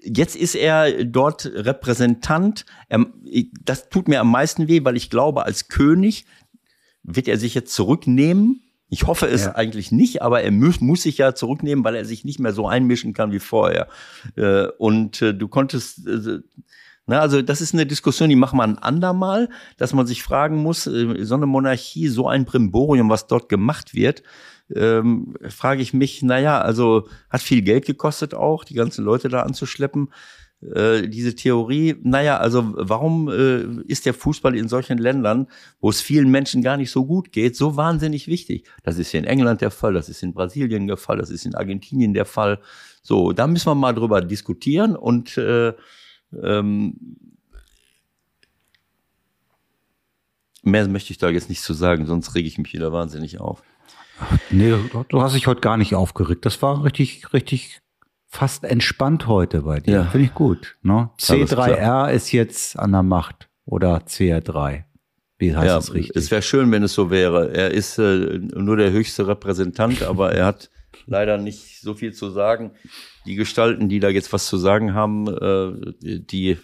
S2: jetzt ist er dort Repräsentant das tut mir am meisten weh, weil ich glaube, als König wird er sich jetzt zurücknehmen. Ich hoffe es ja. eigentlich nicht, aber er muss, muss sich ja zurücknehmen, weil er sich nicht mehr so einmischen kann wie vorher. Äh, und äh, du konntest, äh, na, also das ist eine Diskussion, die machen wir ein andermal, dass man sich fragen muss, so eine Monarchie, so ein Brimborium, was dort gemacht wird, ähm, frage ich mich, naja, also hat viel Geld gekostet auch, die ganzen Leute da anzuschleppen. Äh, diese Theorie, naja, also warum äh, ist der Fußball in solchen Ländern, wo es vielen Menschen gar nicht so gut geht, so wahnsinnig wichtig? Das ist in England der Fall, das ist in Brasilien der Fall, das ist in Argentinien der Fall. So, da müssen wir mal drüber diskutieren und äh, ähm, mehr möchte ich da jetzt nicht zu sagen, sonst rege ich mich wieder wahnsinnig auf.
S3: Nee, du hast dich heute gar nicht aufgeregt. Das war richtig, richtig fast entspannt heute bei dir. Ja. Finde ich gut. Ne? C3R ist jetzt an der Macht oder CR3. Wie heißt ja, das richtig?
S2: Es wäre schön, wenn es so wäre. Er ist äh, nur der höchste Repräsentant, aber er hat leider nicht so viel zu sagen. Die Gestalten, die da jetzt was zu sagen haben, äh, die,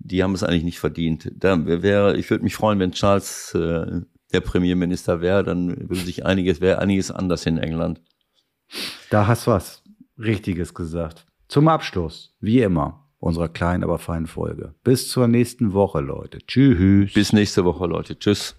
S2: die haben es eigentlich nicht verdient. Da wäre, ich würde mich freuen, wenn Charles äh, der Premierminister wäre, dann würde sich einiges, wäre einiges anders in England.
S3: Da hast was. Richtiges gesagt. Zum Abschluss, wie immer, unserer kleinen, aber feinen Folge. Bis zur nächsten Woche, Leute. Tschüss.
S2: Bis nächste Woche, Leute. Tschüss.